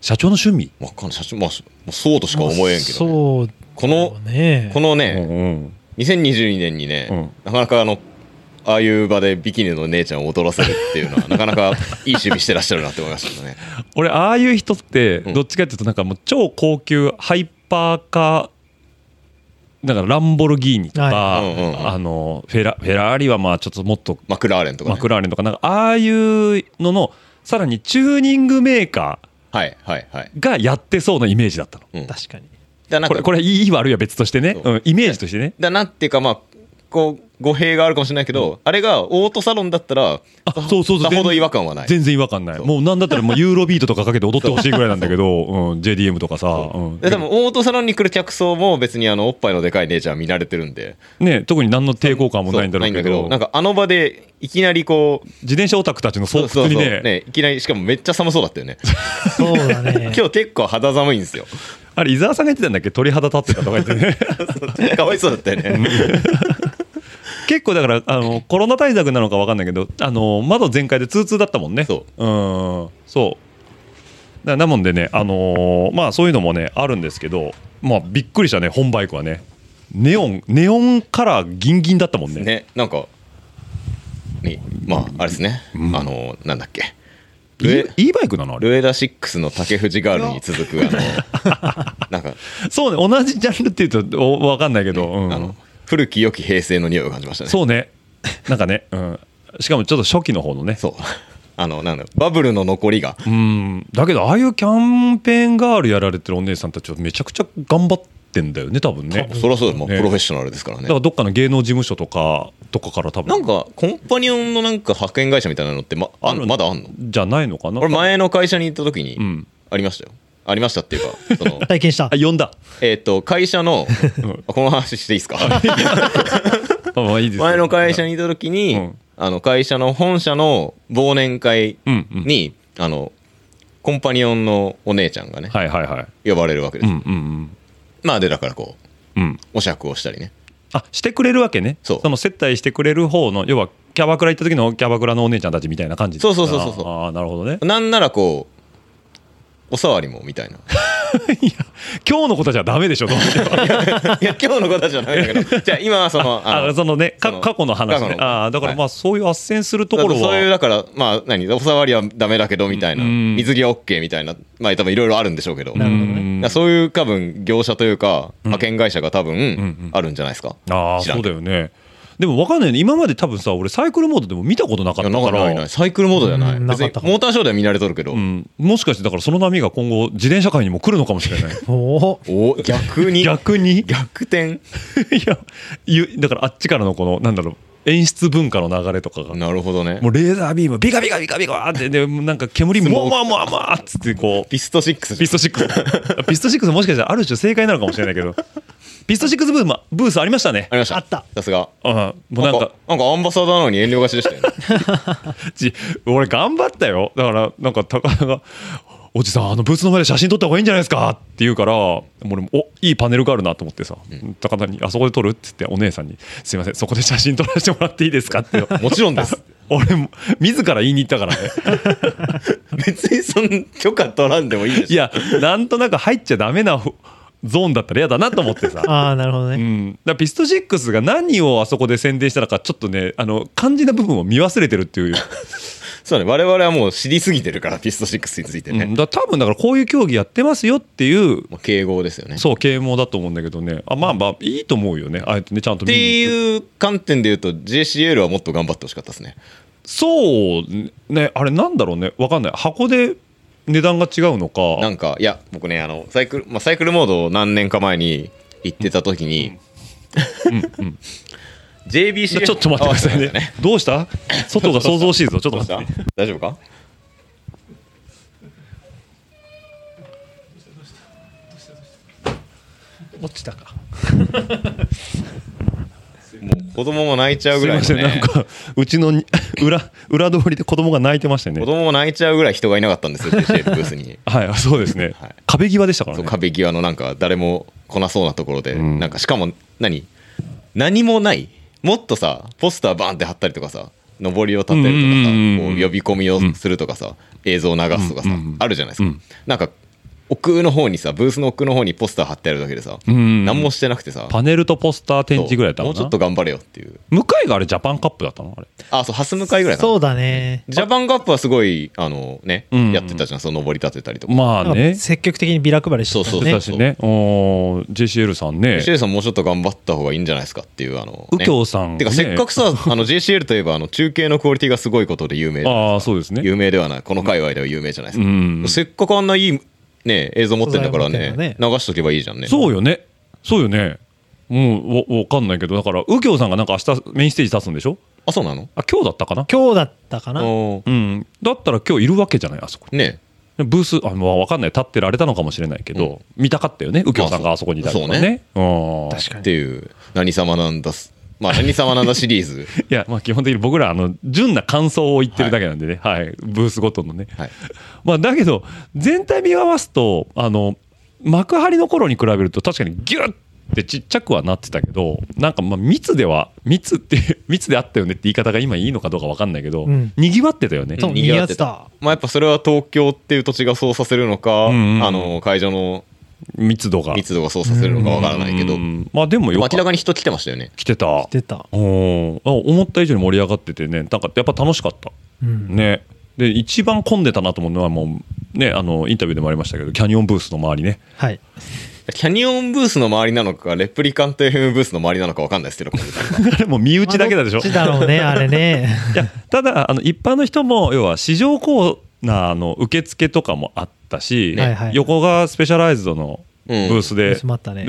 社長の趣味？わかんない。社長まあそうとしか思えんけど、ね、そうこのね。このね、2022年にね、なかなかあのああいう場でビキニの姉ちゃんを踊らせるっていうのは なかなかいい趣味してらっしゃるなって思いましたね。俺ああいう人ってどっちかっていうとなんかもう超高級ハイパーカーだからランボルギーニとか、はい。うんうんうんあのフェラフェラーリはまあちょっともっとマクラーレンとか、ね、マクラーレンとかなんかああいうののさらにチューニングメーカはいはいはい。ーがやってそうなイメージだったの、確かにだなこれこれいい悪いは別としてね、う。ん、イメージとしてね。だなんていうかまあ個語弊があるかもしれないけど、あれがオートサロンだったらそうそうそう。さほど違和感はない。全然違和感ない。もうなんだったらもうユーロビートとかかけて踊ってほしいぐらいなんだけど、う。ん、JDM とかさ、う。ん。で多分オートサロンに来る客層も別にあのおっぱいのでかい姉ちゃん見慣れてるんで。ね、特に何の抵抗感もないんだろうけど。ないんだけどなんかあの場でいきなりこう自転車オタクたちの巣窟にねそうそう。ねいきなりしかもめっちゃ寒そうだったよね。そうだね。今日結構肌寒いんですよ。あれ伊沢さんが言ってたんだっけ？鳥肌立ってたとか言ってね。かわいそうだったよね結構だからあのコロナ対策なのか分かんないけどあの窓全開で通通だったもんね。そう。うん。そう。だからなもんでねあのーまあそういうのもねあるんですけどまあびっくりしたね本バイクはね。ネオンネオンカラーギンギンだったもんね。ねなんかにまああれですね、あのなんだっけ。E バイクなのあれ？ルエダ6の竹藤ガールに続くあのなんかそうね同じジャンルっていうとお分かんないけど、うんあの古き良き平成の匂いを感じましたね。そうね。なんかね、うん、しかもちょっと初期の方のね。そう。あのなんだバブルの残りが。うん。だけどああいうキャンペーンガールやられてるお姉さんたちはめちゃくちゃ頑張ってんだよね多分ね。そりゃそうだよ、まあね。プロフェッショナルですからね。だからどっかの芸能事務所とかとかから多分。なんかコンパニオンのなんか派遣会社みたいなのってまあんまだあんのじゃないのかな俺前の会社に行った時にありましたよありましたっていうかその 体験した。呼んだ。えっと会社の この話していいですか？前の会社にいた時に、あの会社の本社の忘年会に、あのコンパニオンのお姉ちゃんがね、はいはいはい。呼ばれるわけです、うんうんうん。まあでだからこう、うん。お酌をしたりね。あしてくれるわけね。その接待してくれる方の要はキャバクラ行った時のキャバクラのお姉ちゃんたちみたいな感じそうそうそうそうそう。ああなるほどね。なんならこうおさわりもみたいな。今日の子たちはダメでしょどう見て。もいや今日の子たちはダメだけど。じゃあ今はそのあそのねか過去の話ね。ああだからまあそういう斡旋するところそういうはだからまあ何おさわりはダメだけどみたいな。水着は OK みたいな。まあ多分いろいろあるんでしょうけど。そういう多分業者というか派遣会社が多分あるんじゃないですか。ああ知らんそうだよねでも分かんないね。今まで多分さ俺サイクルモードでも見たことなかったから。ないない。サイクルモードじゃない。うん。別にモーターショーでは見慣れとるけど。もしかしてだからその波が今後自転車界にも来るのかもしれない。おお逆に。逆に？逆転。いやゆだからあっちからのこのなんだろう演出文化の流れとかが。なるほどね。もうレーザービームビカビカビカビカってでなんか煙もわもわもわっつってこう。ピスト6ピスト6ピスト6もしかしたらある種正解なのかもしれないけど。ピスト6ブームブースありましたね。ありました。あった。さすが。あもうなんかなんかアンバサダーなのに遠慮がちでしたよね。ち俺頑張ったよ。だからなんか高田が「おじさんあのブースの前で写真撮った方がいいんじゃないですか」って言うから俺も「おいいパネルがあるな」と思ってさ、高田に「あそこで撮る?」って言ってお姉さんに「すいませんそこで写真撮らせてもらっていいですか?」って。もちろんです。俺も自ら言いに行ったからね。別にそん許可取らんでもいいでしょいやなんとなく入っちゃダメなゾーンだったら嫌だなと思ってさ。ああなるほどね、うん、だピスト6が何をあそこで宣伝したのかちょっとねあの肝心な部分を見忘れてるっていうそうね。我々はもう知りすぎてるからピスト6についてね、うん。だ多分だからこういう競技やってますよっていうまあ敬語ですよね。そう啓蒙だと思うんだけどね。あまあまあいいと思うよね。あえてねちゃんとって見に行く。いう観点で言うと JCL はもっと頑張ってほしかったですね。そうね。あれなんだろうね。わかんない。箱で値段が違うのか。なんかいや僕ねあのサイクル、まあ、サイクルモードを何年か前に行ってた時に、JBC ちょっと待ってくださいね。どうした？外が想像しいぞ。ちょっと待って。大丈夫か？落ちたか。もう子供も泣いちゃうぐらいのすいません。なんねかうちのに 裏裏通りで子供が泣いてましたね。子供も泣いちゃうぐらい人がいなかったんですよ。ブースに。はいそうですね、壁際でしたからね。壁際のなんか誰も来なそうなところで、なんかしかも何？何もないもっとさポスターバーンって貼ったりとかさ上りを立てるとかさ、呼び込みをするとかさ、映像を流すとかさ、あるじゃないですか、なんか奥の方にさブースの奥の方にポスター貼ってあるだけでさ、ん。何もしてなくてさ。パネルとポスター展示ぐらいだったもうちょっと頑張れよっていう。向かいがあれジャパンカップだったのあれ。あそう蓮向かいぐらいそうだね。ジャパンカップはすごいあのね、うん。やってたじゃん。その上り立てたりとか。まあね。か積極的にビラ配りしてたそうねだしねおー JCL さんね。JCL さんもうちょっと頑張った方がいいんじゃないですかっていうあの、右京さんてかねせっかくさ、あの JCL といえばあの中継のクオリティがすごいことで有名ああそうですね。有名ではない。この界隈では有名じゃないですか、うん。せっかくあんないいね映像持ってんだからねね。流しとけばいいじゃんね。そうよね。そうよね。うんわわかんないけどだから右京さんがなんか明日メインステージ立つんでしょ？あそうなの？あ今日だったかな？今日だったかな？うん。だったら今日いるわけじゃないあそこ。ね。ブースあもう分かんない。立ってられたのかもしれないけど、見たかったよね右京さんがあそこにいたりとかね。うん。確かに。っていう何様なんだすまあ何様なんだシリーズ。いや、まあ、基本的に僕らあの純な感想を言ってるだけなんでね、はい。ブースごとのね、まあ、だけど全体見回すとあの幕張の頃に比べると確かにギュッてちっちゃくはなってたけどなんかまあ密では密って 密であったよねって言い方が今いいのかどうか分かんないけど、うん。にぎわってたよね。そう賑わってた。まあやっぱそれは東京っていう土地がそうさせるのか、あの会場の密度が。密度がそうさせるのかわからないけど、まあでもよ明らかに人来てましたよね。来てた。来てた。うん。あ思った以上に盛り上がっててね。なんかやっぱ楽しかった、うん。ね。で一番混んでたなと思うのはもうねあのインタビューでもありましたけどキャニオンブースの周りね。はい。キャニオンブースの周りなのかレプリカント FM ブースの周りなのかわかんないですけどあれ。もう身内だけだでしょ。どっちだろうねあれね。いやただあの一般の人も要は市場コーナーの受付とかもあったし、はいはい。横がスペシャライズドのブースで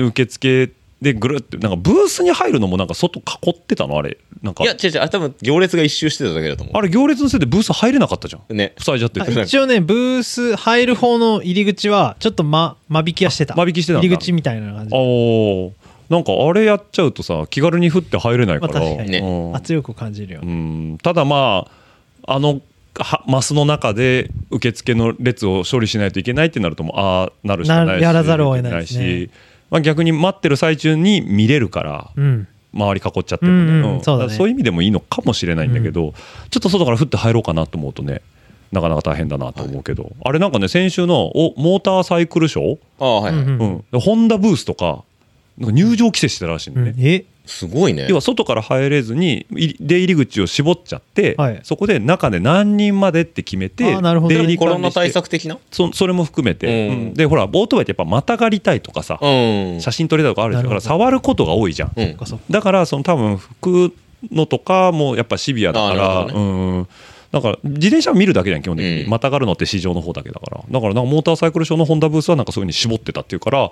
受付でぐるってなんかブースに入るのもなんか外囲ってたの？あれなんか。いや違う違う。あれ多分行列が一周してただけだと思あれ行列のせいでブース入れなかったじゃん。ね。塞いじゃって。て一応ねブース入る方の入り口はちょっと間間引きはしてた。間引きしてた入り口みたいな感じおー。なんかあれやっちゃうとさ気軽に降って入れないから、まあ確かにうん。圧力を感じるようん。ただまああのはマスの中で受付の列を処理しないといけないってなるともうああなるしかないしなやらざるを得ないですね。し、まあ、逆に待ってる最中に見れるから、うん。周り囲っちゃってもね、うんうんうんそうだね。そういう意味でもいいのかもしれないんだけど、ちょっと外から降って入ろうかなと思うとねなかなか大変だなと思うけど、あれなんかね先週のおモーターサイクルショー？ああはいはい。うんでホンダブースとかなんか入場規制してたらしいのね、え？すごいね。要は外から入れずにい出入り口を絞っちゃって、はい。そこで中で何人までって決めてあーなるほど出入りコロナ対策的な？そそれも含めて、うん。うん。でほらオートバイってやっぱまたがりたいとかさ、うん。写真撮りたいとかあるから触ることが多いじゃん、うん。だからその多分服のとかもやっぱシビアだから、あーなるほうんだから自転車は見るだけじゃん基本的に、うん。またがるのって市場の方だけだから。だからなんかモーターサイクルショーのホンダブースはなんかそういうふうに絞ってたっていうから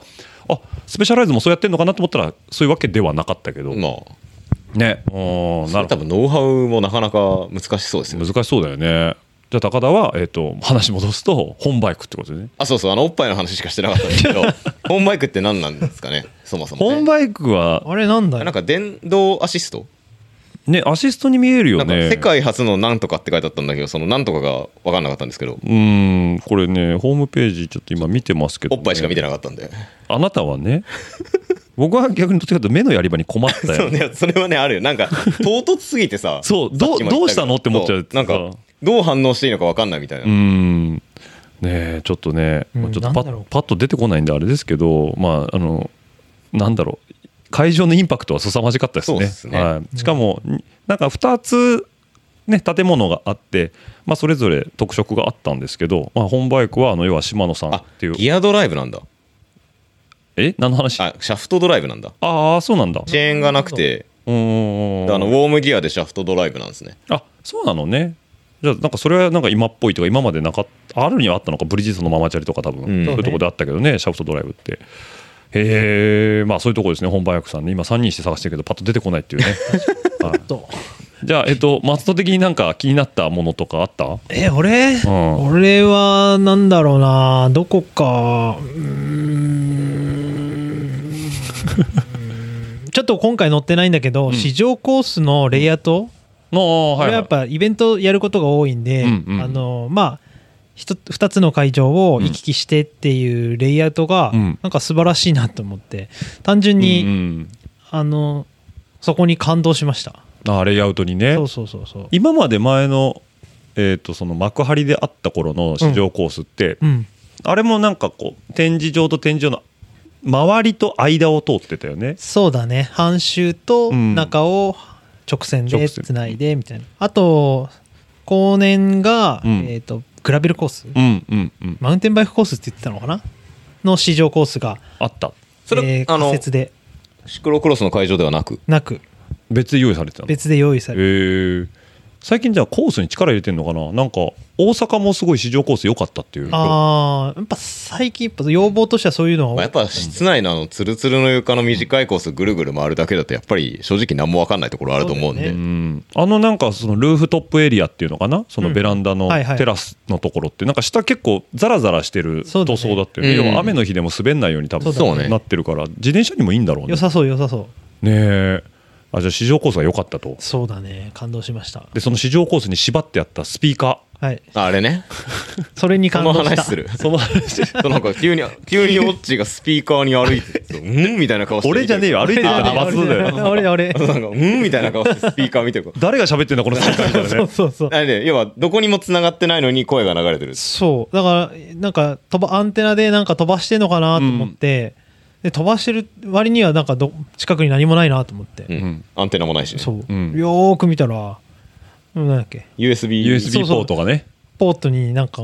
あスペシャライズもそうやってんのかなと思ったらそういうわけではなかったけど、まあ。ね。うんそれ多分ノウハウもなかなか難しそうですよ難しそうだよね。じゃあ高田は、えっと話戻すと本バイクってことでね。あそうそう。あのおっぱいの話しかしてなかったんですけど 本バイクって何なんですかね？そもそも、ね、本バイクはあれなんだよ。なんか電動アシスト？ねアシストに見えるよね。世界初のなんとかって書いてあったんだけどそのなんとかが分かんなかったんですけど。うーんこれねホームページちょっと今見てますけど、おっぱいしか見てなかったんで。あなたはね 僕は逆にどっちかというと目のやり場に困ったよ。そうねそれはねあるよ。なんか唐突すぎてさ そうどうど。うしたのって思っちゃうなんかどう反応していいのか分かんないみたいな、うーん。ねえちょっとね、うんちょっとパッパッと出てこないんであれですけどまああのなんだろう会場のインパクトは凄まじかったですね。すね。はい、しかもになんか2つね、建物があって、まあ、それぞれ特色があったんですけど、まあ、本バイクはあの要は島野さんっていう。ギアドライブなんだ。え？何の話？あシャフトドライブなんだ。ああそうなんだ。チェーンがなくて。あのウォームギアでシャフトドライブなんですね。あそうなのね。じゃあなんかそれはなんか今っぽいとか今までなかあるにはあったのかブリヂストンのママチャリとか多分、うん。そういうとこであったけどねシャフトドライブってへえまあそういうとこですね本バイクさんね。今3人して探してるけどパッと出てこないっていうね、はい。じゃあえっと松戸的になんか気になったものとかあった？え俺、うん。俺はなんだろうな。どこか。うーん。ちょっと今回載ってないんだけど、市場コースのレイアウト、のこれやっぱイベントやることが多いんで、うんうん。あのまあ2つの会場を行き来してっていうレイアウトがうん。なんか素晴らしいなと思って単純に、うんうんあのそこに感動しました。あレイアウトにね。そうそうそうそう。今まで前の,、えー、とその幕張であった頃の市場コースって、うん。あれもなんかこう展示場と展示場の周りと間を通ってたよね。そうだね。半周とうん。中を直線でつないでみたいな、あと後年が、うん。えー、とグラベルコース、うんうんうん。マウンテンバイクコースって言ってたのかな？の市場コースがあった。それ、えーあの仮設で。シクロクロスの会場ではなく？なく。別で用意されてたの？別で用意されへえ最近じゃあコースに力入れてんのかな？なんか大阪もすごい試乗コース良かったっていうああやっぱ最近やっぱ要望としてはそういうのはまあやっぱ室内のあのツルツルの床の短いコースぐるぐる回るだけだとやっぱり正直何も分かんないところあると思うんで、うん。あのなんかそのルーフトップエリアっていうのかな？そのベランダのテラスのところってなんか下結構ザラザラしてる塗装だったよね。うん。要は雨の日でも滑んないように多分そうだね。なってるから自転車にもいいんだろうね。良さそう良さそう。ねえ。あじゃあ試乗コースが良かったと。そうだね。感動しました。でその試乗コースに縛ってあったスピーカはい。あれね。それにその感動した。話する。その話。そうなんか急に急にオッチがスピーカーに歩いてて うん？みたいな顔して俺じゃねえよ。歩いてたら松だよ俺俺。なんかうん？みたいな顔してスピーカー見てるから誰が喋ってんだこのスピーカーみたいな そうねそうそう。あれね要はどこにも繋がってないのに声が流れてる。そう。だからなんか飛ばアンテナでなんか飛ばしてんのかなと思って、で飛ばしてる割にはなんかど近くに何もないなと思って、うん。アンテナもないしね。そう、うん。よーく見たらうんなんだっけ？USB USB ポートがね。ポートになんか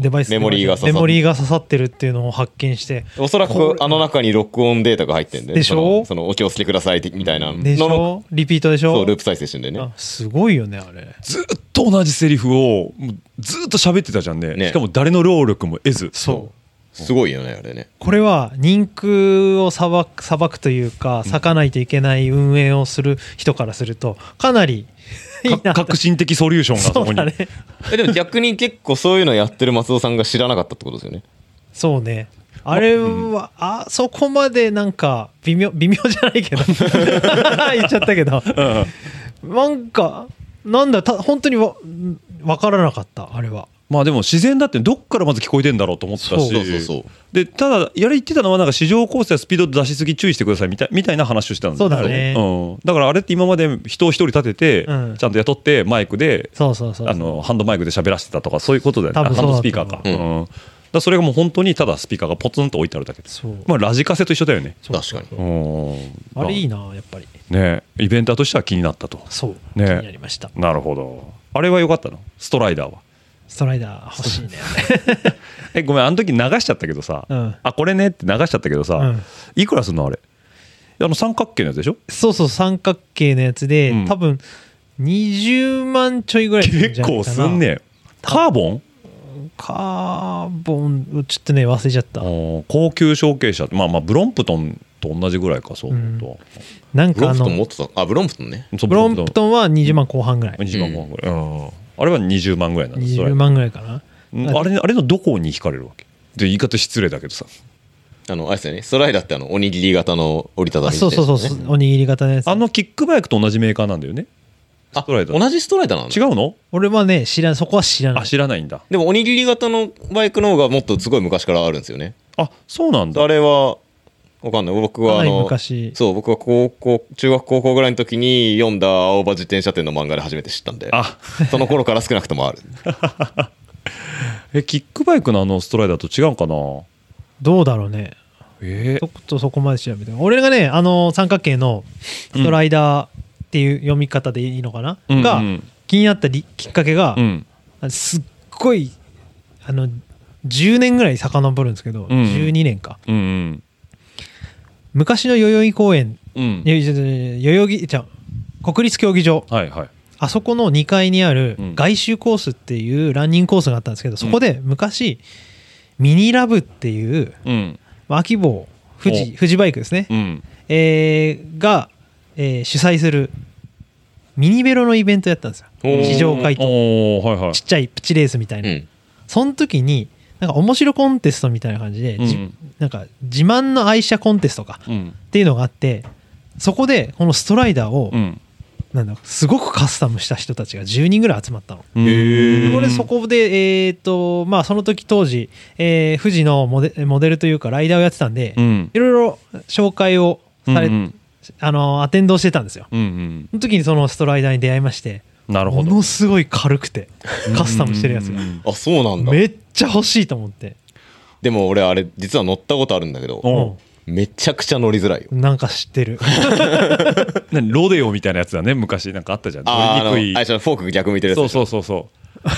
デバイスメモリーが刺さっメモリーが刺さってるっていうのを発見しておそらくあの中に録音データが入ってんででしょ？そのそのお気をつけくださいみたいな。でしょ？リピートでしょ？そうループ再生してんだよね。あすごいよねあれ。ずっと同じセリフをずっと喋ってたじゃんね。ね。しかも誰の労力も得ず。そう。すごいよねあれね。これは人空を裁く裁くというか割かないといけない運営をする人からするとかなり革新的ソリューションがそこに。そうだね。えでも逆に結構そういうのやってる松尾さんが知らなかったってことですよね。そうね。あれは、あそこまでなんか微妙微妙じゃないけど。言っちゃったけど。なんかなんだた本当にわ分からなかったあれはまあでも自然だってどっからまず聞こえてんだろうと思ったし。でただやり言ってたのはなんか市場コースやスピード出しすぎ注意してくださいみたいみたいな話をしてたんですそうだね。うん、だからあれって今まで人を一人立てて、うん。ちゃんと雇ってマイクでそうそうそうあのハンドマイクで喋らせてたとかそういうことだよね。ハンドスピーカーか,、うん。だそれがもう本当にただスピーカーがポツンと置いてあるだけでそう。まあラジカセと一緒だよね。確か。にうん。あれいいなやっぱり。ね。イベンターとしては気になったと。そう、ね。気になりました。なるほど。あれは良かったの？ストライダーはストライダー欲しいね。えごめんあの時流しちゃったけどさ、うん。あこれねって流しちゃったけどさ、うん。いくらすんのあれ？あの三角形のやつでしょ？そうそう三角形のやつで、うん。多分20万ちょいぐらい結ゃないかな。構すんねカーボン？カーボンちょっとね忘れちゃった。高級小径車まあまあブロンプトンと同じぐらいかそう思うと、ブロンプなんかあのトン持ってた。あブロンプトンね。ブロンプトン。は20万後半ぐらい。20万ぐらい、うんあれは20万ぐらいなんです20万ぐらいかな。うんあれあれのどこに惹かれるわけ？で言い方失礼だけどさ。あのあれですよね。ストライダーってあのおにぎり型の折りたたあみそうそうそう、おにぎり型のやつ。あのキックバイクと同じメーカーなんだよね。あストライダー。同じストライダーなの？違うの？俺はね知らん。そこは知らない。あ知らないんだ。でもおにぎり型のバイクの方がもっとすごい昔からあるんですよね。あそうなんだ。あれはわかんない。僕はあの昔。そう僕は高校中学高校ぐらいの時に読んだ青葉自転車店の漫画で初めて知ったんであ。その頃から少なくともある。えキックバイクのあのストライダーと違うかな？どうだろうね。え？ちょっとそこまで調べて俺がねあの三角形のストライダーっていう読み方でいいのかな、うん。がうん気になったりきっかけが、うん。すっごいあの10年ぐらい遡るんですけど、うん。うん12年か。うんうん昔の代々木公園、うん。代々木じゃあ国立競技場。はいはい。あそこの2階にあるうん。外周コースっていうランニングコースがあったんですけどそこで昔ミニラブっていううん。まあ秋坊富士お。富士バイクですね、うん。えーが、えー主催するミニベロのイベントやったんですよ。試乗会と。はいはい。ちっちゃいプチレースみたいな、うん。その時になんか面白コンテストみたいな感じで、じうん。なんか自慢の愛車コンテストかうん。っていうのがあってそこでこのストライダーを、うん。なんだすごくカスタムした人たちが10人ぐらい集まったの。へこれそこで、えーとまあ、その時当時、えー富士のモデモデルというかライダーをやってたんで、うん。いろいろ紹介をされ、うんうん。あのアテンドしてたんですよ。うんうん。その時にそのストライダーに出会いましてもなるほど。のすごい軽くてカスタムしてるやつが。あそうなんだ。めっちゃ欲しいと思って。でも俺あれ実は乗ったことあるんだけどおめちゃくちゃ乗りづらいよ。なんか知ってる。何ロデオみたいなやつだね昔。なんかあったじゃん。乗りにくい。あれじゃんフォーク逆向いてるやつそうそうそうそう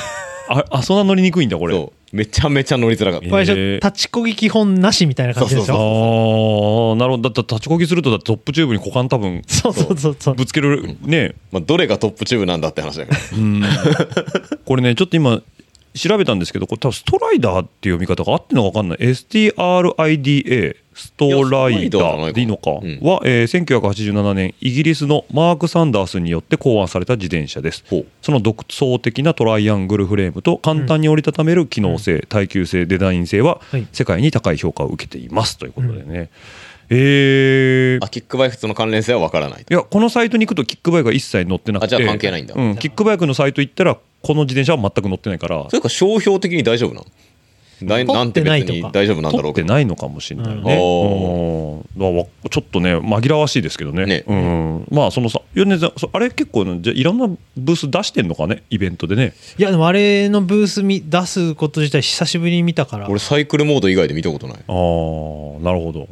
ああそんな乗りにくいんだこれ。そう。めちゃめちゃ乗りづらかった。これ立ちこぎ基本なしみたいな感じでしそうょああなるほど。だって立ちこぎするとだってトップチューブに股間多分そうそうそうそう。ぶつけるね。まあ、どれがトップチューブなんだって話だけど。うん。これねちょっと今調べたんですけどこれ多分ストライダーっていう読み方が合ってるのか分かんない。STRIDA ストライダーでいいのか。は、えー1987年イギリスのマーク・サンダースによって考案された自転車です。その独創的なトライアングルフレームと簡単に折りたためる機能性、耐久性デザイン性は世界に高い評価を受けています。ということでね、えー。あキックバイクとの関連性は分からないいやこのサイトに行くとキックバイクは一切載ってなくて。あじゃあ関係ないんだ。うん、キックバイクのサイト行ったらこの自転車は全く載ってないから。それか商標的に大丈夫なの？だいなんて別に大丈夫なんだろうけど。撮ってないのかもしれないね、おうん。ちょっとね紛らわしいですけどね。うん、まあそのさ米津さんそあれ結構ねじゃあいろんなブース出してんのかね？イベントでね。いやでもあれのブースみ出すこと自体久しぶりに見たから。俺サイクルモード以外で見たことない。ああなるほど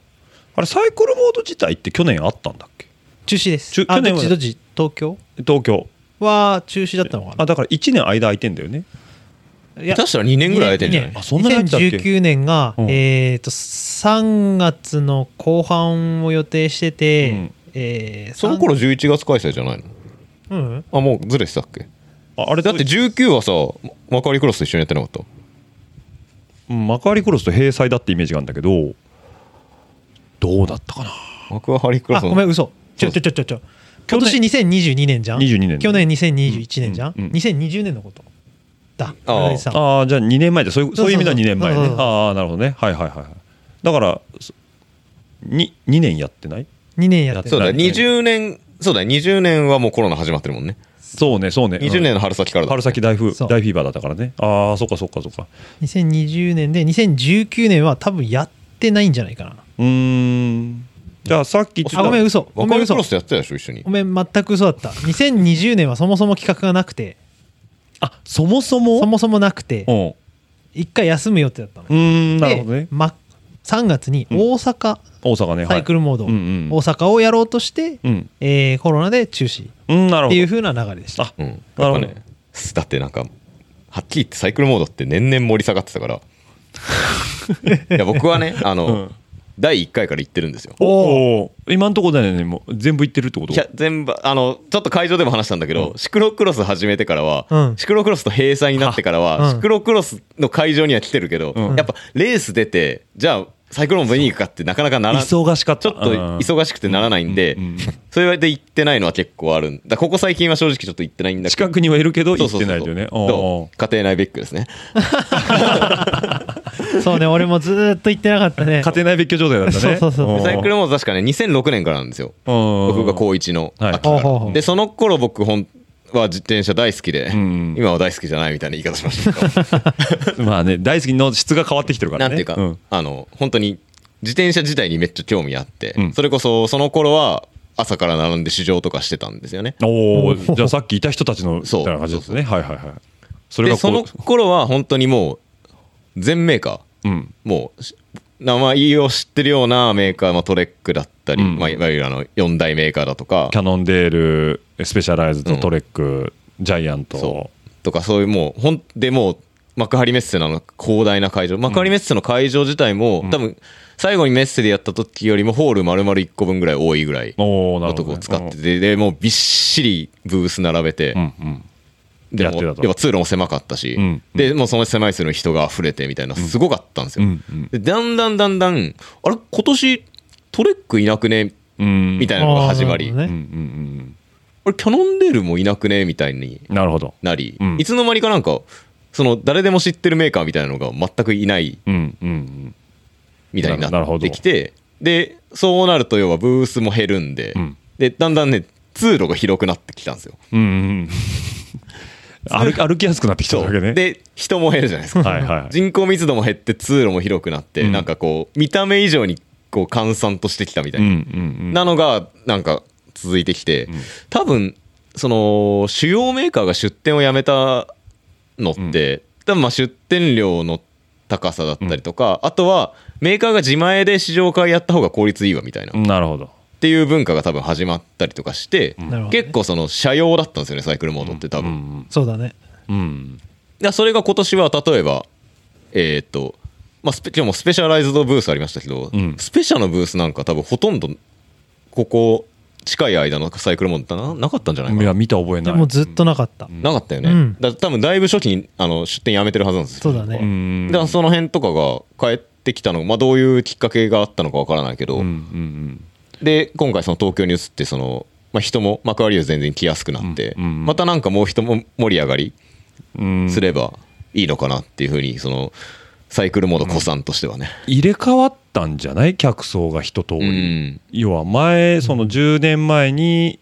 あれサイクルモード自体って去年あったんだっけ？中止です。去年はどっちどっち？東京？東京。は中止だったのかな。あだから1年間空いてんだよね。いや下手したら2年ぐらい空いてんじゃない？二年あそんなに空いてたっけ2019年が、うん。えっ、と3月の後半を予定してて、えーその頃11月開催じゃないの？うん。あもうずれてたっけ？ああれだって19はさマカリクロスと一緒にやってなかった？うんマカーリクロスと閉鎖だってイメージがあるんだけどどうだったかな？マクハリクロあスの。ごめん嘘。ちょちょちょちょちょ。今年2022年じゃん？22年。去年2021年じゃん、うんうん2020年のことだ。ああーじゃあ2年前でそういうそういう意味では2年前ね。そうそうそうああなるほどね。はいはいはいはい。だからそに2年やってない？2年やってそうだない20年そうだ20年はもうコロナ始まってるもんね。そうねそうね。20年の春先からだ。春先大フ大フィーバーだったからね。ああそっかそっかそっか。2020年で2019年は多分やってないんじゃないかな。うーん。じゃあさっき言ってたあごめん嘘。ごめん嘘。ロスとやってたでしょ一緒に。ごめん全く嘘だった。2020年はそもそも企画がなくて。あそもそも？そもそもなくて。う。ん一回休む予定だったの。うーんなるほどね。で、ま、3月に大阪、大阪ねサイクルモード、はいうんうん。大阪をやろうとして、うん。えーコロナで中止。っうんなるほど。ていう風な流れでした。うん。なるほど。ねだってなんかはっきり言ってサイクルモードって年々盛り下がってたからいや僕はね あの、うん。第1回から行ってるんですよ。おお今んとこだよね。もう全部いってるってこと？いや全部あのちょっと会場でも話したんだけど、シクロクロス始めてからは、うん。シクロクロスと閉鎖になってからは、うん。シクロクロスの会場には来てるけど、うん。やっぱレース出てじゃあサイクロン見に行くかってなかなかなら忙しかった。ちょっと忙しくてならないんで、うんうんそれで行ってないのは結構あるんだ。ここ最近は正直ちょっと行ってないんだけど。近くにはいるけど行ってないよね。そう？おー家庭内ベックですね。そうね俺もずーっと行ってなかったね。家庭内別居状態だったね。そうそうそう。サイクルモード確かね2006年からなんですよ。うん。僕が高1のはい。秋でその頃僕ほんは自転車大好きで、ん。今は大好きじゃないみたいな言い方しましたけど。まあねだいぶ客の質が変わってきてるからね。なんていうか、ん。あの本当に自転車自体にめっちゃ興味あって、うん。それこそその頃は朝から並んで試乗とかしてたんですよね。おおじゃあさっきいた人たちのみたそういな感じですね。はいはいはい。それがそうの頃は本当にもう全メーカーうん。もうし名前を知ってるようなメーカー、まあ、トレックだったり、うん。まあ、いわゆるあの4大メーカーだとか。キャノンデールスペシャライズドトレック、ジャイアント。とかそういうもうほんでもう幕張メッセの広大な会場。幕張メッセの会場自体も、多分最後にメッセでやった時よりもホール丸々1個分ぐらい多いぐらいのとこおーなるほど、ね、使っててでもうびっしりブース並べて、うんうんでもややっぱ通路も狭かったし、うんでもうその狭い数の人が溢れてみたいなすごかったんですよ、でだんだんだんだんあれ今年トレックいなくねうんみたいなのが始まり、あーなるうんうん。あれキャノンデールもいなくねみたいにうんなり、うん。いつの間にかなんかその誰でも知ってるメーカーみたいなのが全くいないみたいになってきてでそうなると要はブースも減るんで、うん。でだんだんね通路が広くなってきたんですよ 歩き歩きやすくなってきたわけね。で人も減るじゃないですか。はいはい。人口密度も減って通路も広くなって、うん。なんかこう見た目以上にこう閑散としてきたみたいうんな、うんうん。なのがなんか続いてきて、多分その主要メーカーが出店をやめたのって、多分まあ出店料の高さだったりとか、あとはメーカーが自前で試乗会やった方が効率いいわみたいな、っなるほどていう文化が多分始まったりとかして、結構その車用だったんですよねサイクルモードって多分。うんそうだね。うん。でそれが今年は例えばえっ、とまあスペ今日もスペシャライズドブースありましたけど、うん。スペシャのブースなんか多分ほとんどここ近い間のサイクルモードってななかったんじゃないかな？いや見た覚えない。でもずっとなかった。なかったよね、うん。だ多分だいぶ初期にあの出店やめてるはずなんですよ。そうだね。うんだからその辺とかが帰ってきたのまあどういうきっかけがあったのかわからないけど、うんうんで今回その東京に移ってその、まあ、人も幕張湯全然来やすくなって、うんうんまたなんかもう人も盛り上がりうん。すればいいのかなっていうふうにそのサイクルモード古参としてはね、入れ替わったんじゃない？客層が一通り、うん。要は前その10年前に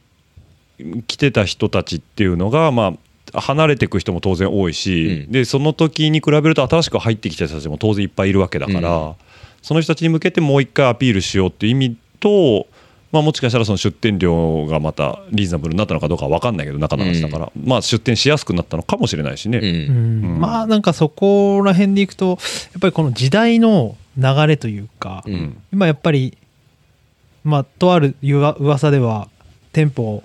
来てた人たちっていうのがまあ離れていく人も当然多いし、うん。でその時に比べると新しく入ってきた人たちも当然いっぱいいるわけだから、うん。その人たちに向けてもう一回アピールしようっていう意味と、まあ、もしかしたらその出店料がまたリーズナブルになったのかどうかは分かんないけど中の話だから、まあ、出店しやすくなったのかもしれないしね。うん。うん。まあなんかそこら辺でいくとやっぱりこの時代の流れというか、うん。今やっぱりまあとあるうわ噂では店舗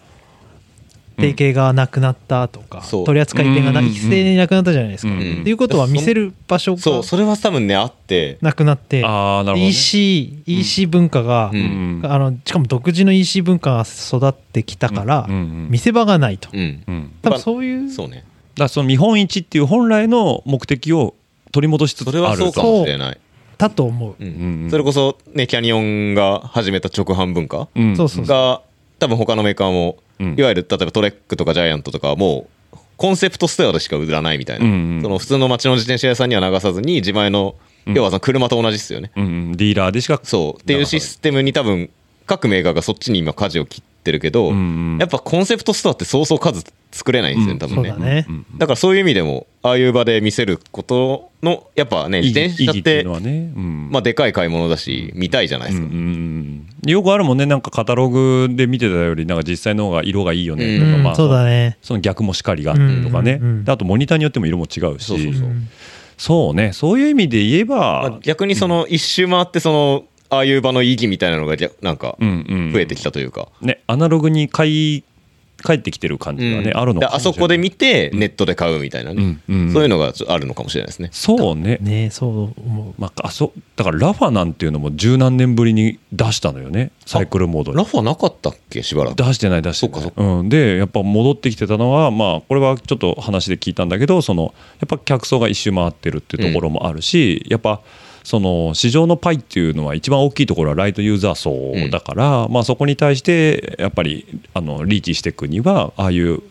提携がなくなったとか、そう。取り扱い店がなうん。一斉になくなったじゃないですか。うん。っていうことは見せる場所がそうそれは多分ねあって。なくなって、あーなるほどね。EC, EC 文化が、うん。あのしかも独自の EC 文化が育ってきたから、うんうん見せ場がないと。うん。うん。多分そういうそうね。だからその見本市っていう本来の目的を取り戻しつつあるそれはそうかもしれない。だと思う。うんうん。それこそねキャニオンが始めた直販文化うん。そうそうそう。が多分他のメーカーも、うん。いわゆる例えばトレックとかジャイアントとかはもうコンセプトストアでしか売らないみたいな、うんうん。その普通の街の自転車屋さんには流さずに自前の、うん。要はその車と同じですよね。うんうん。ディーラーでしかそう。っていうシステムに多分各メーカーがそっちに今舵を切ってるけど、うんうん。やっぱコンセプトストアってそうそう数作れないんですよね、多分ね。だね。うんだからそういう意味でもああいう場で見せることのやっぱね自転車っていうのはね、うん。まあでかい買い物だし見たいじゃないですか、うんうんうん。よくあるもんね。なんかカタログで見てたよりなんか実際の方が色がいいよね。とか、うんまあそうだね。その逆もしかりがあってとかね、うん。うんうんであとモニターによっても色も違うし。そうそうそう。うんそうね。そういう意味で言えば、まあ逆にその一周回ってそのああいう場の意義みたいなのがじゃなんか増えてきたというか、ねアナログに買い帰ってきてる感じがね、うん。あるのかもしれない。であそこで見てネットで買うみたいなね、うんうん。そういうのがちょあるのかもしれないですね。そうね。ねそう思う。まあ、あそだからラファなんていうのも十何年ぶりに出したのよね。サイクルモードに。ラファなかったっけ？しばらく。出してない出してない。そっかうん、でやっぱ戻ってきてたのはまあこれはちょっと話で聞いたんだけどそのやっぱ客層が一周回ってるっていうところもあるし、やっぱその市場のパイっていうのは一番大きいところはライトユーザー層だから、まあ、そこに対してやっぱりあのリーチしていくにはああいう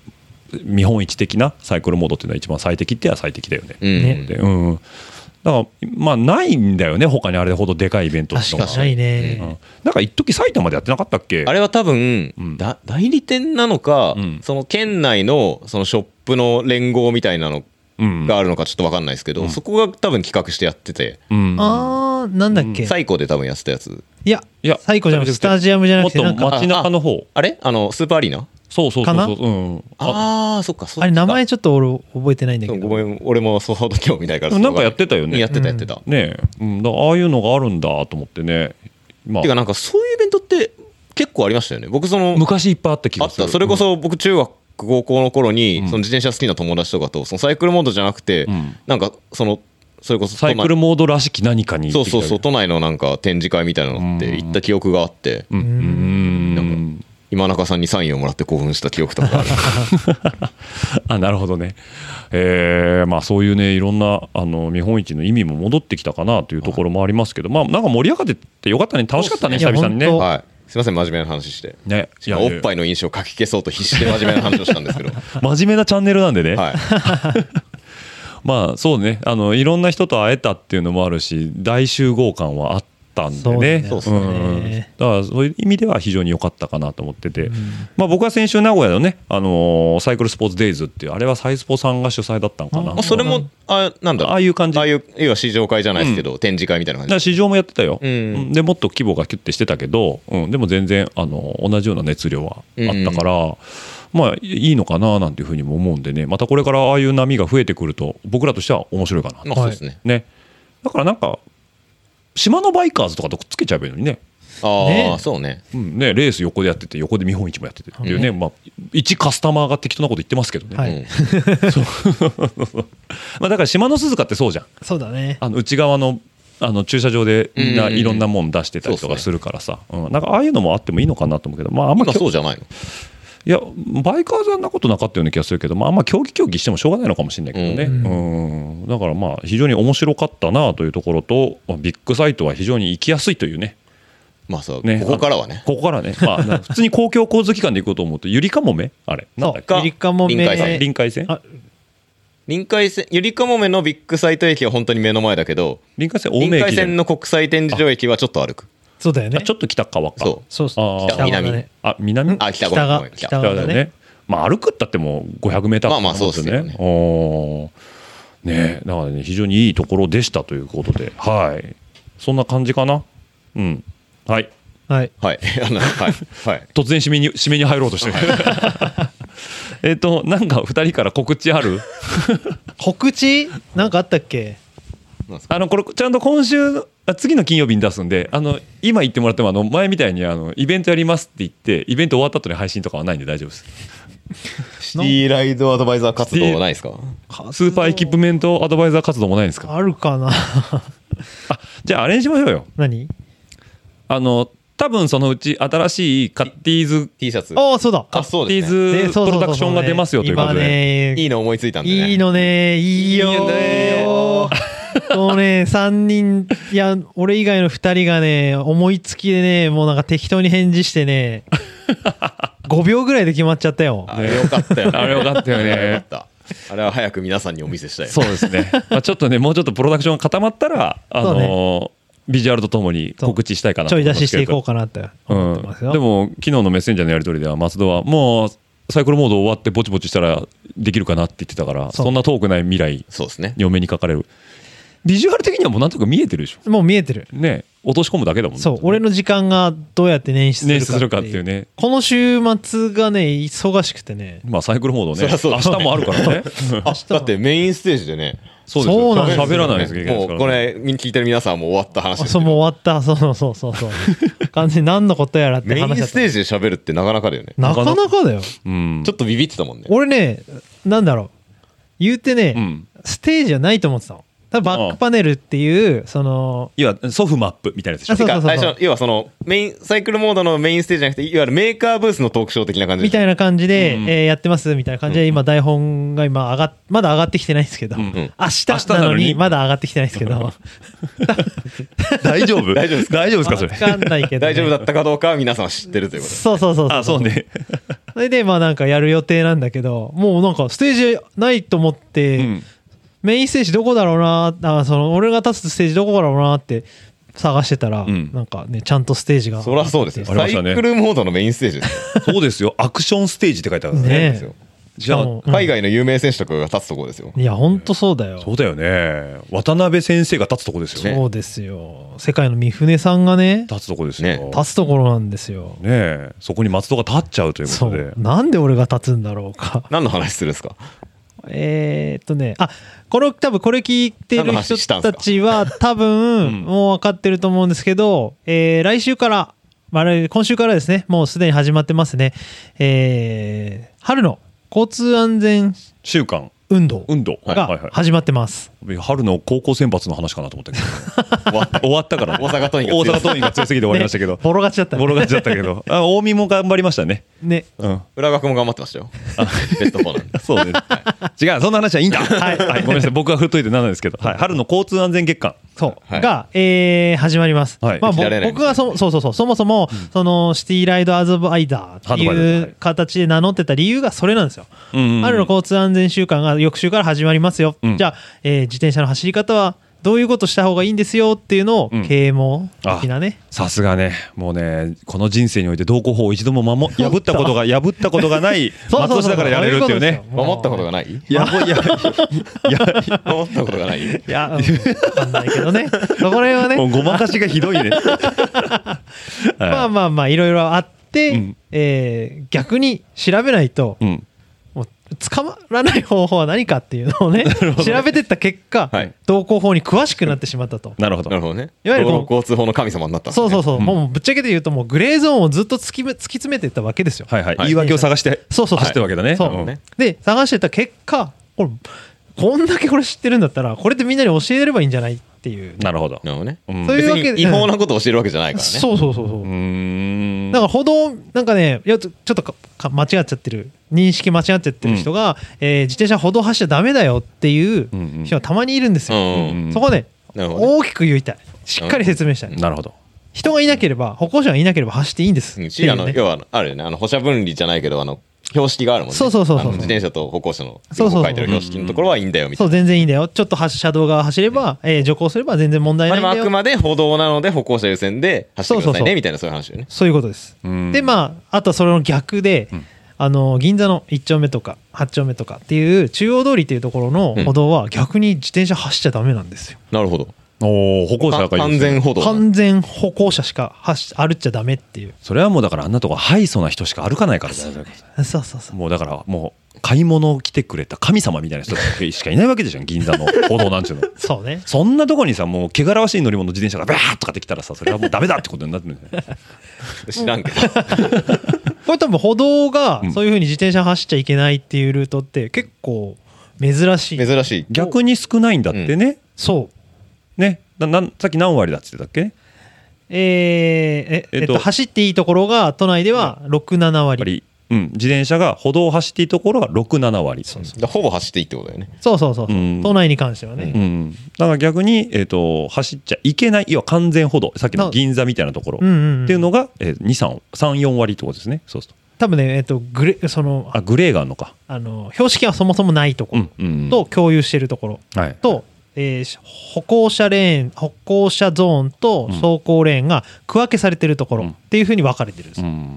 見本市的なサイクルモードっていうのは一番最適っては最適だよね。うん。うん。だからまあないんだよね他にあれほどでかいイベントっていうのが確かにね。うん。なんか一時埼玉でやってなかったっけ？あれは多分、うん。だ代理店なのか、うん。その県内のそのショップの連合みたいなのうんがあるのかちょっと分かんないですけど、うん。そこが多分企画してやってて、うん。あー、なんだっけ？最高で多分やってたやつ。いや、いや最高じゃなくて、スタジアムじゃなくて、もっとなんか、街中の方。あれ？あのスーパーアリーナ？そうそうそうかな？そう、うん、ああそっかそっか。あれ名前ちょっと俺覚えてないんだけど。ごめん俺もそほど興味ないからなんかやってたよね。やってたやってた、ねえ、うん、だああいうのがあるんだと思ってね。まあてかなんかそういうイベントって結構ありましたよね。僕その昔いっぱいあった気あがする。った。それこそ僕中学高校の頃に、うん。その自転車好きな友達とかとそのサイクルモードじゃなくて、うん。なんかそのそれこそサイクルモードらしき何かにそうそうそう都内のなんか展示会みたいなのって行った記憶があって、うん。うん。今中さんにサインをもらって興奮した記憶とかある。あなるほどね。えーまあそういうねいろんなあの見本市の意味も戻ってきたかなというところもありますけどまあなんか盛り上がっててよかったね。楽しかったねいや久々にね。はいすいません真面目な話して。ね。いやおっぱいの印象を書き消そうと必死で真面目な話をしたんですけど。真面目なチャンネルなんでね、はい。まあそうね。あのいろんな人と会えたっていうのもあるし大集合感はあったんでね。そうですねん。だからそういう意味では非常に良かったかなと思ってて、まあ、僕は先週名古屋のね、あのーサイクルスポーツデイズっていうあれはサイスポさんが主催だったのかな。あそれもあなんだろう。ああいう感じ。ああいう要は試乗会じゃないですけど、展示会みたいな感じ。だ市場もやってたよ、うん。うん。でもっと規模がキュッてしてたけど、うん、でも全然あの同じような熱量はあったから、まあいいのかななんていうふうにも思うんでね。またこれからああいう波が増えてくると僕らとしては面白いかな、まあそうですね、ね。だからなんか島のバイカーズとかとくっつけちゃえばいいのにね,、ああ、ね。そうね。うん、ねレース横でやってて横で見本市もやっててっていうね、まあ、一カスタマーが適当なこと言ってますけどね、はい。うん。まあだから島の鈴鹿ってそうじゃん。そうだね。あの内側のあの駐車場でみんないろんなもん出してたりとかするからさ、うん。なんかああいうのもあってもいいのかなと思うけど、まあ、あんま今そうじゃないの？いやバイカーズはあんなことなかったような気がするけど、まあ、あんま競技競技してもしょうがないのかもしれないけどね、うん。だからまあ非常に面白かったなというところとまあビッグサイトは非常に行きやすいというね。まあそう、ね。ここからはね。ここからね、まあ、な普通に公共交通機関で行こうと思うとゆりかもめあれ？なんだっけ？ゆりかもめ臨海線。臨海線？臨海線ゆりかもめのビッグサイト駅は本当に目の前だけど臨海線青臨海線の国際展示場駅はちょっと歩くそうだよね。ちょっと北側か。そう。そうそう。北南ね。あ南？あ北側。ごめん北側だね。まあ歩くったってもう500メーターまあまあそうですよね。おー。ねだからね非常にいいところでしたということで。はい。そんな感じかな？うん。はい。はい。はい。あのはい。はい。突然締めに締めに入ろうとしてる。えっとなんか2人から告知ある？告知？なんかあったっけ？あのこれちゃんと今週あ次の金曜日に出すんであの今言ってもらってもあの前みたいにあのイベントやりますって言ってイベント終わった後に配信とかはないんで大丈夫です。シティライドアドバイザー活動はないですか？スーパーエキプメントアドバイザー活動もないんですか？あるかな。じゃああれにしましょうよ。何？あの多分そのうち新しいカッティーズ T シャツ。ああそうだカッティーズプロダクションが出ますよということ今でねいいの思いついたんでね。いいのねいいよいいよねこのね3人いや俺以外の2人がね思いつきでねもうなんか適当に返事してね 5秒ぐらいで決まっちゃったよ。あれよかったよね。あれよかったよね。あれよかった。あれは早く皆さんにお見せしたい。そうですね、まあ、ちょっとねもうちょっとプロダクションが固まったらあのビジュアルとともに告知したいかなちょい出ししていこうかかなってうん思ってますよ、でも昨日のメッセンジャーのやり取りでは松戸はもうサイクルモード終わってぼちぼちしたらできるかなって言ってたからそんな遠くない未来そうですね。にお目にかかれるビジュアル的にはもうなんとか見えてるでしょ。もう見えてる。ね。落とし込むだけだもんね。そう。俺の時間がどうやって捻出するか捻出するかっていうね。この週末がね忙しくてね。まあサイクルモードね。明日もあるからね。あだってメインステージでね。そうですよ。そうなんですよ喋らないですけどもうこれ聞いてる皆さんはもう終わった話そうもう終わった。そうそうそうそうそう。完全に何のことやらってメインステージで喋るってなかなかだよね。なかなかだよ。うん。ちょっとビビってたもんね。俺ねなんだろう。言うてね、うん。ステージはないと思ってたの多分バックパネルっていうそのいわソフマップみたいなやつでしょ。あそうそうそう最初要はそのメインサイクルモードのメインステージじゃなくていわゆるメーカーブースのトークショー的な感じみたいな感じで、うんえーやってますみたいな感じで今台本が今上がっまだ上がってきてないんですけど、うん明日明日なのに。にまだ上がってきてないんですけど。大丈夫？大丈夫ですか？大丈夫ですか？それ。分かんないけど、ね、大丈夫だったかどうかは皆さん知ってるということで。そうそうそう。あそうね。それでまあなんかやる予定なんだけどもうなんかステージないと思って、うんメインステージどこだろうなあその俺が立つステージどこだろうなって探してたら、ん。なんかねちゃんとステージがそりゃそうですよ。サイありましたねクルモードのメインステージですよ。そうですよ。アクションステージって書いてあるんですねねですよ。じゃあうん。海外の有名選手とかが立つところですよ。いやほんとそうだよ。そうだよね。渡辺先生が立つとこですよね。そうですよ。世界の三船さんがね立つとこですよ。ね立つところなんですよ。ねえ。そこに松戸が立っちゃうというこそとで。う。なんで俺が立つんだろうか。何の話するんですか？えーっとねあこれ多分これ聞いてる人たちは 多分もう分かってると思うんですけど、えー来週から、まあ来、今週からですねもうすでに始まってますね、えー春の交通安全週間運動が始まってます、はい春の高校選抜の話かなと思ったけど。終わったから。ね大阪桐蔭大が強い。阪桐蔭が強すぎて終わりましたけど。ね ボロ勝ちだったね。ボロ勝ちだったけど。あ近江も頑張りましたね。ね。うん。浦学も頑張ってましたよ。ベスト4なんでそうです。違う、そんな話はいいんだ。はい、はい、ごめんなさい、僕が振っといてなんなんですけど、はい、春の交通安全月間。そう、はい。が、えー始まります。はい。まあ、僕がそそうそうそう。そもそも、そのシティライドアドバイザーっていい。う形で名乗ってた理由がそれなんですよ。うんうんうん。春の交通安全週間が翌週から始まりますよ。うんじゃあ、えー自転車の走り方はどういうことした方がいいんですよっていうのをうん啓蒙的なね。さすがね、もうね、この人生において道交法を一度も守 破ったことが、破ったことがない そうそうそう松戸市だからやれるっていうね。守ったことがないいや、いや、いや、守ったことがない いや、うんわかんないけどね。そこら辺はねもう、ごまかしがひどいね。まあまあまあ、いろいろあって、うんえー逆に調べないと、うん。捕まらない方法は何かっていうのをね 調べてった結果、はい。道交法に詳しくなってしまったと。なるほど。なるほどね。いわゆるこの道路交通法の神様になったね。そうそうそう、もうぶっちゃけて言うともうグレーゾーンをずっと突き突き詰めていったわけですよ。はいはい。はい。言い訳を探して、そうそう走ってるわけだね。そう。うんね。で探してた結果これこんだけこれ知ってるんだったらこれってみんなに教えればいいんじゃないっていう。なるほど。なるほどね、うんそういうわけで違法なことを教えるわけじゃないからね。そうそうそうそう。うーんだから歩道なんかねいやちょっとかか間違っちゃってる。認識間違っちゃってる人が、えー自転車歩道走っちゃダメだよっていう人がたまにいるんですよ、うんそこでね。大きく言いたい。しっかり説明したい、なるほど。人がいなければ歩行者がいなければ走っていいんです。ねしあの要はあるよね。あの歩車分離じゃないけどあの標識があるもんね。そうそうそうそう。自転車と歩行者のそうそう書いてる標識のところはいいんだよみたいそう全然いいんだよ。ちょっとは車道側走れば、えー徐行すれば全然問題な、いんだよ。でもあくまで歩道なので歩行者優先で走ってくださいねみたいなそういう話よね。そういうことです。うん。でまああとはそれの逆で、あの銀座の1丁目とか8丁目とかっていう中央通りっていうところの歩道は逆に自転車走っちゃダメなんですよ、なるほどおお歩行者がいい完全歩道完全歩行者しか走歩っちゃダメっていう。それはもうだからあんなとこハイソな人しか歩かないからそうそうそうもう。だからもう買い物を来てくれた神様みたいな人しかいないわけでしょ銀座の歩道なんちゅうの。そうね。そんなとこにさもう汚らわしい乗り物自転車がバーッとかってきたらさそれはもうダメだってことになってるんだよね知らんけど。これ多分歩道がそういうふうに自転車走っちゃいけないっていうルートって結構珍しい。珍しい。逆に少ないんだってね、そうねななんさっき何割だって言ってたっけ？えーええっとえっと、走っていいところが都内では67割、うん、自転車が歩道を走っていいところが67割。だほぼ走っていいってことだよね。そうそうそうそう、うん。都内に関してはね、うん、だから逆に、えー、と走っちゃいけない要は完全歩道。さっきの銀座みたいなところ。うんうんうん。っていうのが、えー、234割ってことですね。そうすると。多分ね、えっと、グレそのあグレーがあるのか。あの標識がそもそもないところうん。と共有しているところはい。と、えー歩行者レーン歩行者ゾーンと走行レーンが区分けされているところっていうふうに分かれてるんですよ、なる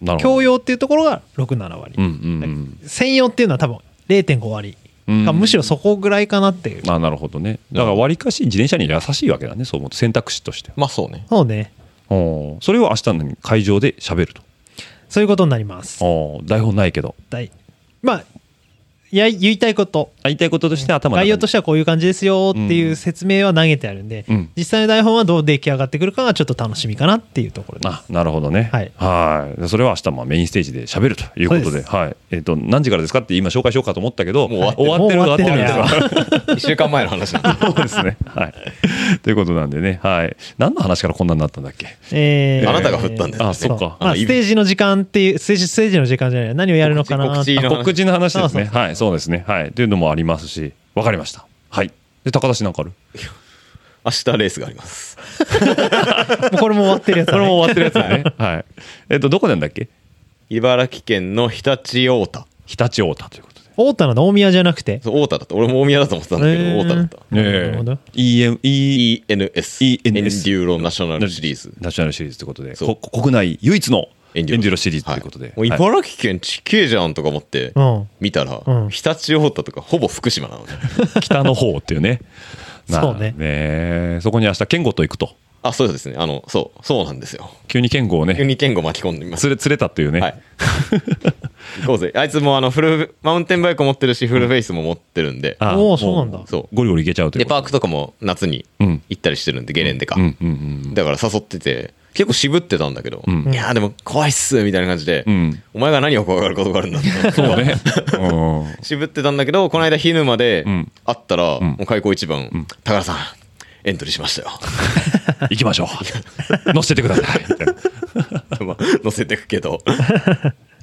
ほど。共用っていうところが67割、うんうん専用っていうのは多分0.5割うんがむしろそこぐらいかなっていう、うんあなるほどね。だからわりかし自転車に優しいわけだねそう思うと。選択肢として。まあそうね。そうね。おー。それを明日の会場で喋ると。そういうことになります。おー。台本ないけど。大まあいや言いたいこと。言いたいこととして頭概要としてはこういう感じですよっていう説明は投げてあるんで、うん。実際の台本はどう出来上がってくるかがちょっと楽しみかなっていうところです。あなるほどね。はい。でそれは明日もメインステージで喋るということで。はい。えっ、と何時からですかって今紹介しようかと思ったけどもう終わってる終わってる終わってるんですか1 週間前の話なんだ。そうですね。はい。ということなんでね。はい。何の話からこんなになったんだっけ？えーあなたが振ったんですよあそっか。まあ、ステージの時間っていうステージステージの時間じゃない。何をやるのかなあ告知の話ですね。そうそう。はいそうですね。はい。というのもありますし。わかりました。はい。で高田氏なんかある？明日レースがあります。これも終わってるやつだね。これも終わってるやつだね。はい。えっとどこなんだっけ？茨城県の常陸太田。常陸太田ということ大田なんだ大宮じゃなくて？そう太田だった。俺も大宮だと思ってたんだけど太田だった。え。なるほど。EM ENS エンデ ENS ューロナショナルシリーズナショナルシリーズということで。そう。こ国内唯一のエンデュロシリーズということで、もう茨城県地形じゃんとか思ってうん。見たらうん。常陸太田とかほぼ福島なのね。北の方っていうね。そうね。ね。そこに明日健吾と行くと。あそうですね。あのそうそうなんですよ。急に健吾をね。急に健吾巻き込んでみます。連れ連れたっていうね、はい。行こうぜ。あいつもあのフルマウンテンバイク持ってるしフルフェイスも持ってるんで、あおおそうなんだ。そう。ゴリゴリいけちゃうというで。パークとかも夏にうん。行ったりしてるんでゲレンデか、うん。うん。うん。だから誘ってて結構渋ってたんだけど、うん。いやーでも怖いっすみたいな感じで、うん。お前が何を怖がることがあるんだって。そうね、う渋ってたんだけどこの間昼までん。会ったら、ん。もう開口一番、高田さんエントリーしましたよん、行きましょう。乗せてください。みたいなまあ乗せてくけど。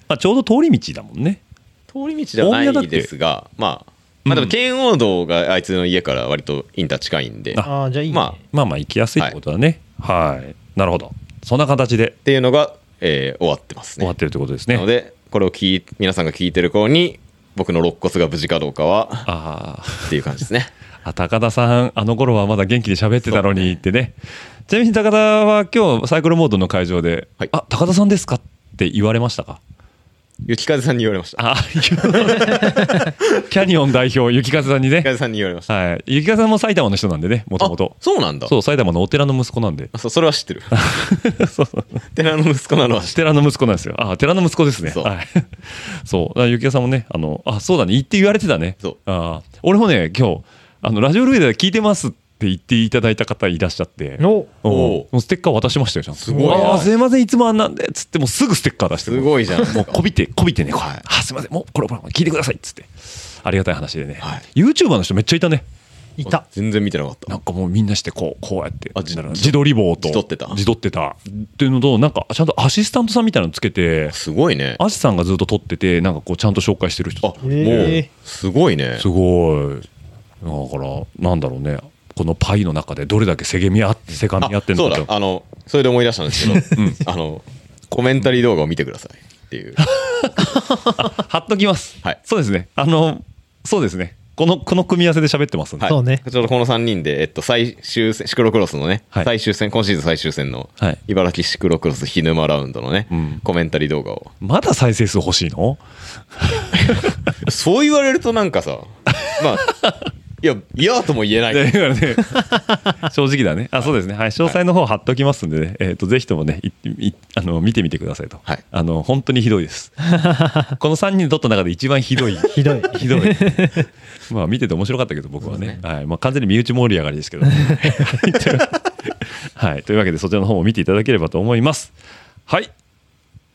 あちょうど通り道だもんね。通り道ではないですがまあまあでも圏央道があいつの家から割とインター近いんで、ああじゃあいい、ね、まあ。まあまあ行きやすいってことだね。はい、なるほどそんな形で。っていうのが、えー終わってますね。終わってるということですね。なのでこれを聞い皆さんが聞いてる頃に僕の肋骨が無事かどうかはあっていう感じですね。あ高田さんあの頃はまだ元気に喋ってたのにってね。ちなみに高田は今日サイクルモードの会場で「はい。あ高田さんですか?」って言われましたか？雪風さんに言われました。あキャニオン代表雪風さんにね。雪風さんに言われました。はい。雪風さんも埼玉の人なんでねもともとあそうなんだ。そう埼玉のお寺の息子なんで。あそうそれは知ってる。そう。そう寺の息子なのは寺の息子なんですよ。あ寺の息子ですね。そう。はい。そう。雪風さんもねあのあそうだね。言って言われてたね。そう。あ俺もね今日あのラジオルエダで聞いてますって言っていただいた方いらっしゃって。お。おお。もうステッカー渡しましたよちゃんと。すごい。なあーすいませんいつもあんなんでっつってもうすぐステッカー出してす。ごいじゃん。もうこびてこびてね、はい。あすいませんもうこれこれ聞いてくださいっつって。ありがたい話でね、YouTuber の人めっちゃいたね。いた。全然見てなかった。なんかもうみんなしてこうこうやって自撮り棒と。自撮ってた？自撮ってた。っていうのとなんかちゃんとアシスタントさんみたいなのつけてすごいね。アシさんがずっと撮っててなんかこうちゃんと紹介してる人。もうすごいね。すごい。だからなんだろうねこのパイの中でどれだけせげみあせがみ合ってんそうのかと。だ。あのそれで思い出したんですけど、あのコメンタリー動画を見てくださいっていう。貼っときます。はい。そうですね。あのそうですね。このこの組み合わせで喋ってますんで、はい。そうね。ちょうどこの3人で、えっと、最終戦シクロクロスのね、はい。最終戦今シーズン最終戦のはい。茨城シクロクロス日沼ラウンドのね、うん。コメンタリー動画を。まだ再生数欲しいの？そう言われるとなんかさまあいや嫌とも言えない。だからね。正直だね。あそうですね。はい詳細の方貼っときますんでね、えっ、とぜひともねいいあの見てみてくださいと、はい。あの本当にひどいです。この3人で撮った中で一番ひどい。ひどい。ひどい。まあ見てて面白かったけど僕はね。はい。まあ、完全に身内盛り上がりですけどはい。というわけでそちらの方も見ていただければと思います。はい。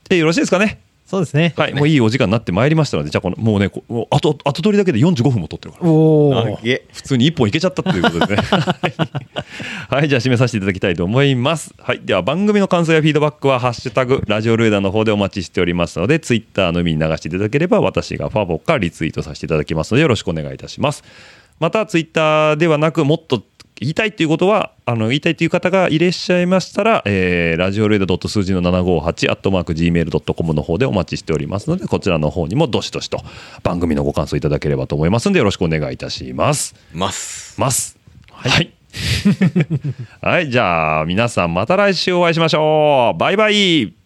でよろしいですかねそうですね。はい、もういいお時間になってまいりましたのでじゃあこのもうねこ後後取りだけで45分も撮ってるから。おおあげ普通に1本いけちゃったということでね。はい。じゃあ締めさせていただきたいと思います。はい。では番組の感想やフィードバックは「ハッシュタグラジオルエダ」の方でお待ちしておりますのでツイッターのみに流していただければ私がファボかリツイートさせていただきますのでよろしくお願いいたします。またツイッターではなくもっと言いたいということはあの言いたいという方がいらっしゃいましたら、えー、ラジオルエダ数字の758アットマーク Gmail.com の方でお待ちしておりますのでこちらの方にもどしどしと番組のご感想いただければと思いますのでよろしくお願いいたします。ます。ます。はい、はい、じゃあ皆さんまた来週お会いしましょう。バイバイ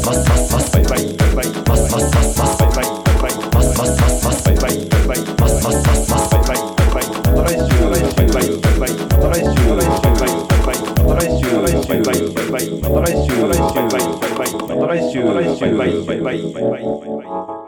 ます。ますますバイバイバイバイますますますますバイバイバイバイますますますますバイバイバイバイますますますますバイバイバイバイまた来週バイバイバイバイまた来週バイバイバイバイまた来週バイバイバイバイまた来週バイバイバイバイまた来週バイバイバイバイバイバイバイ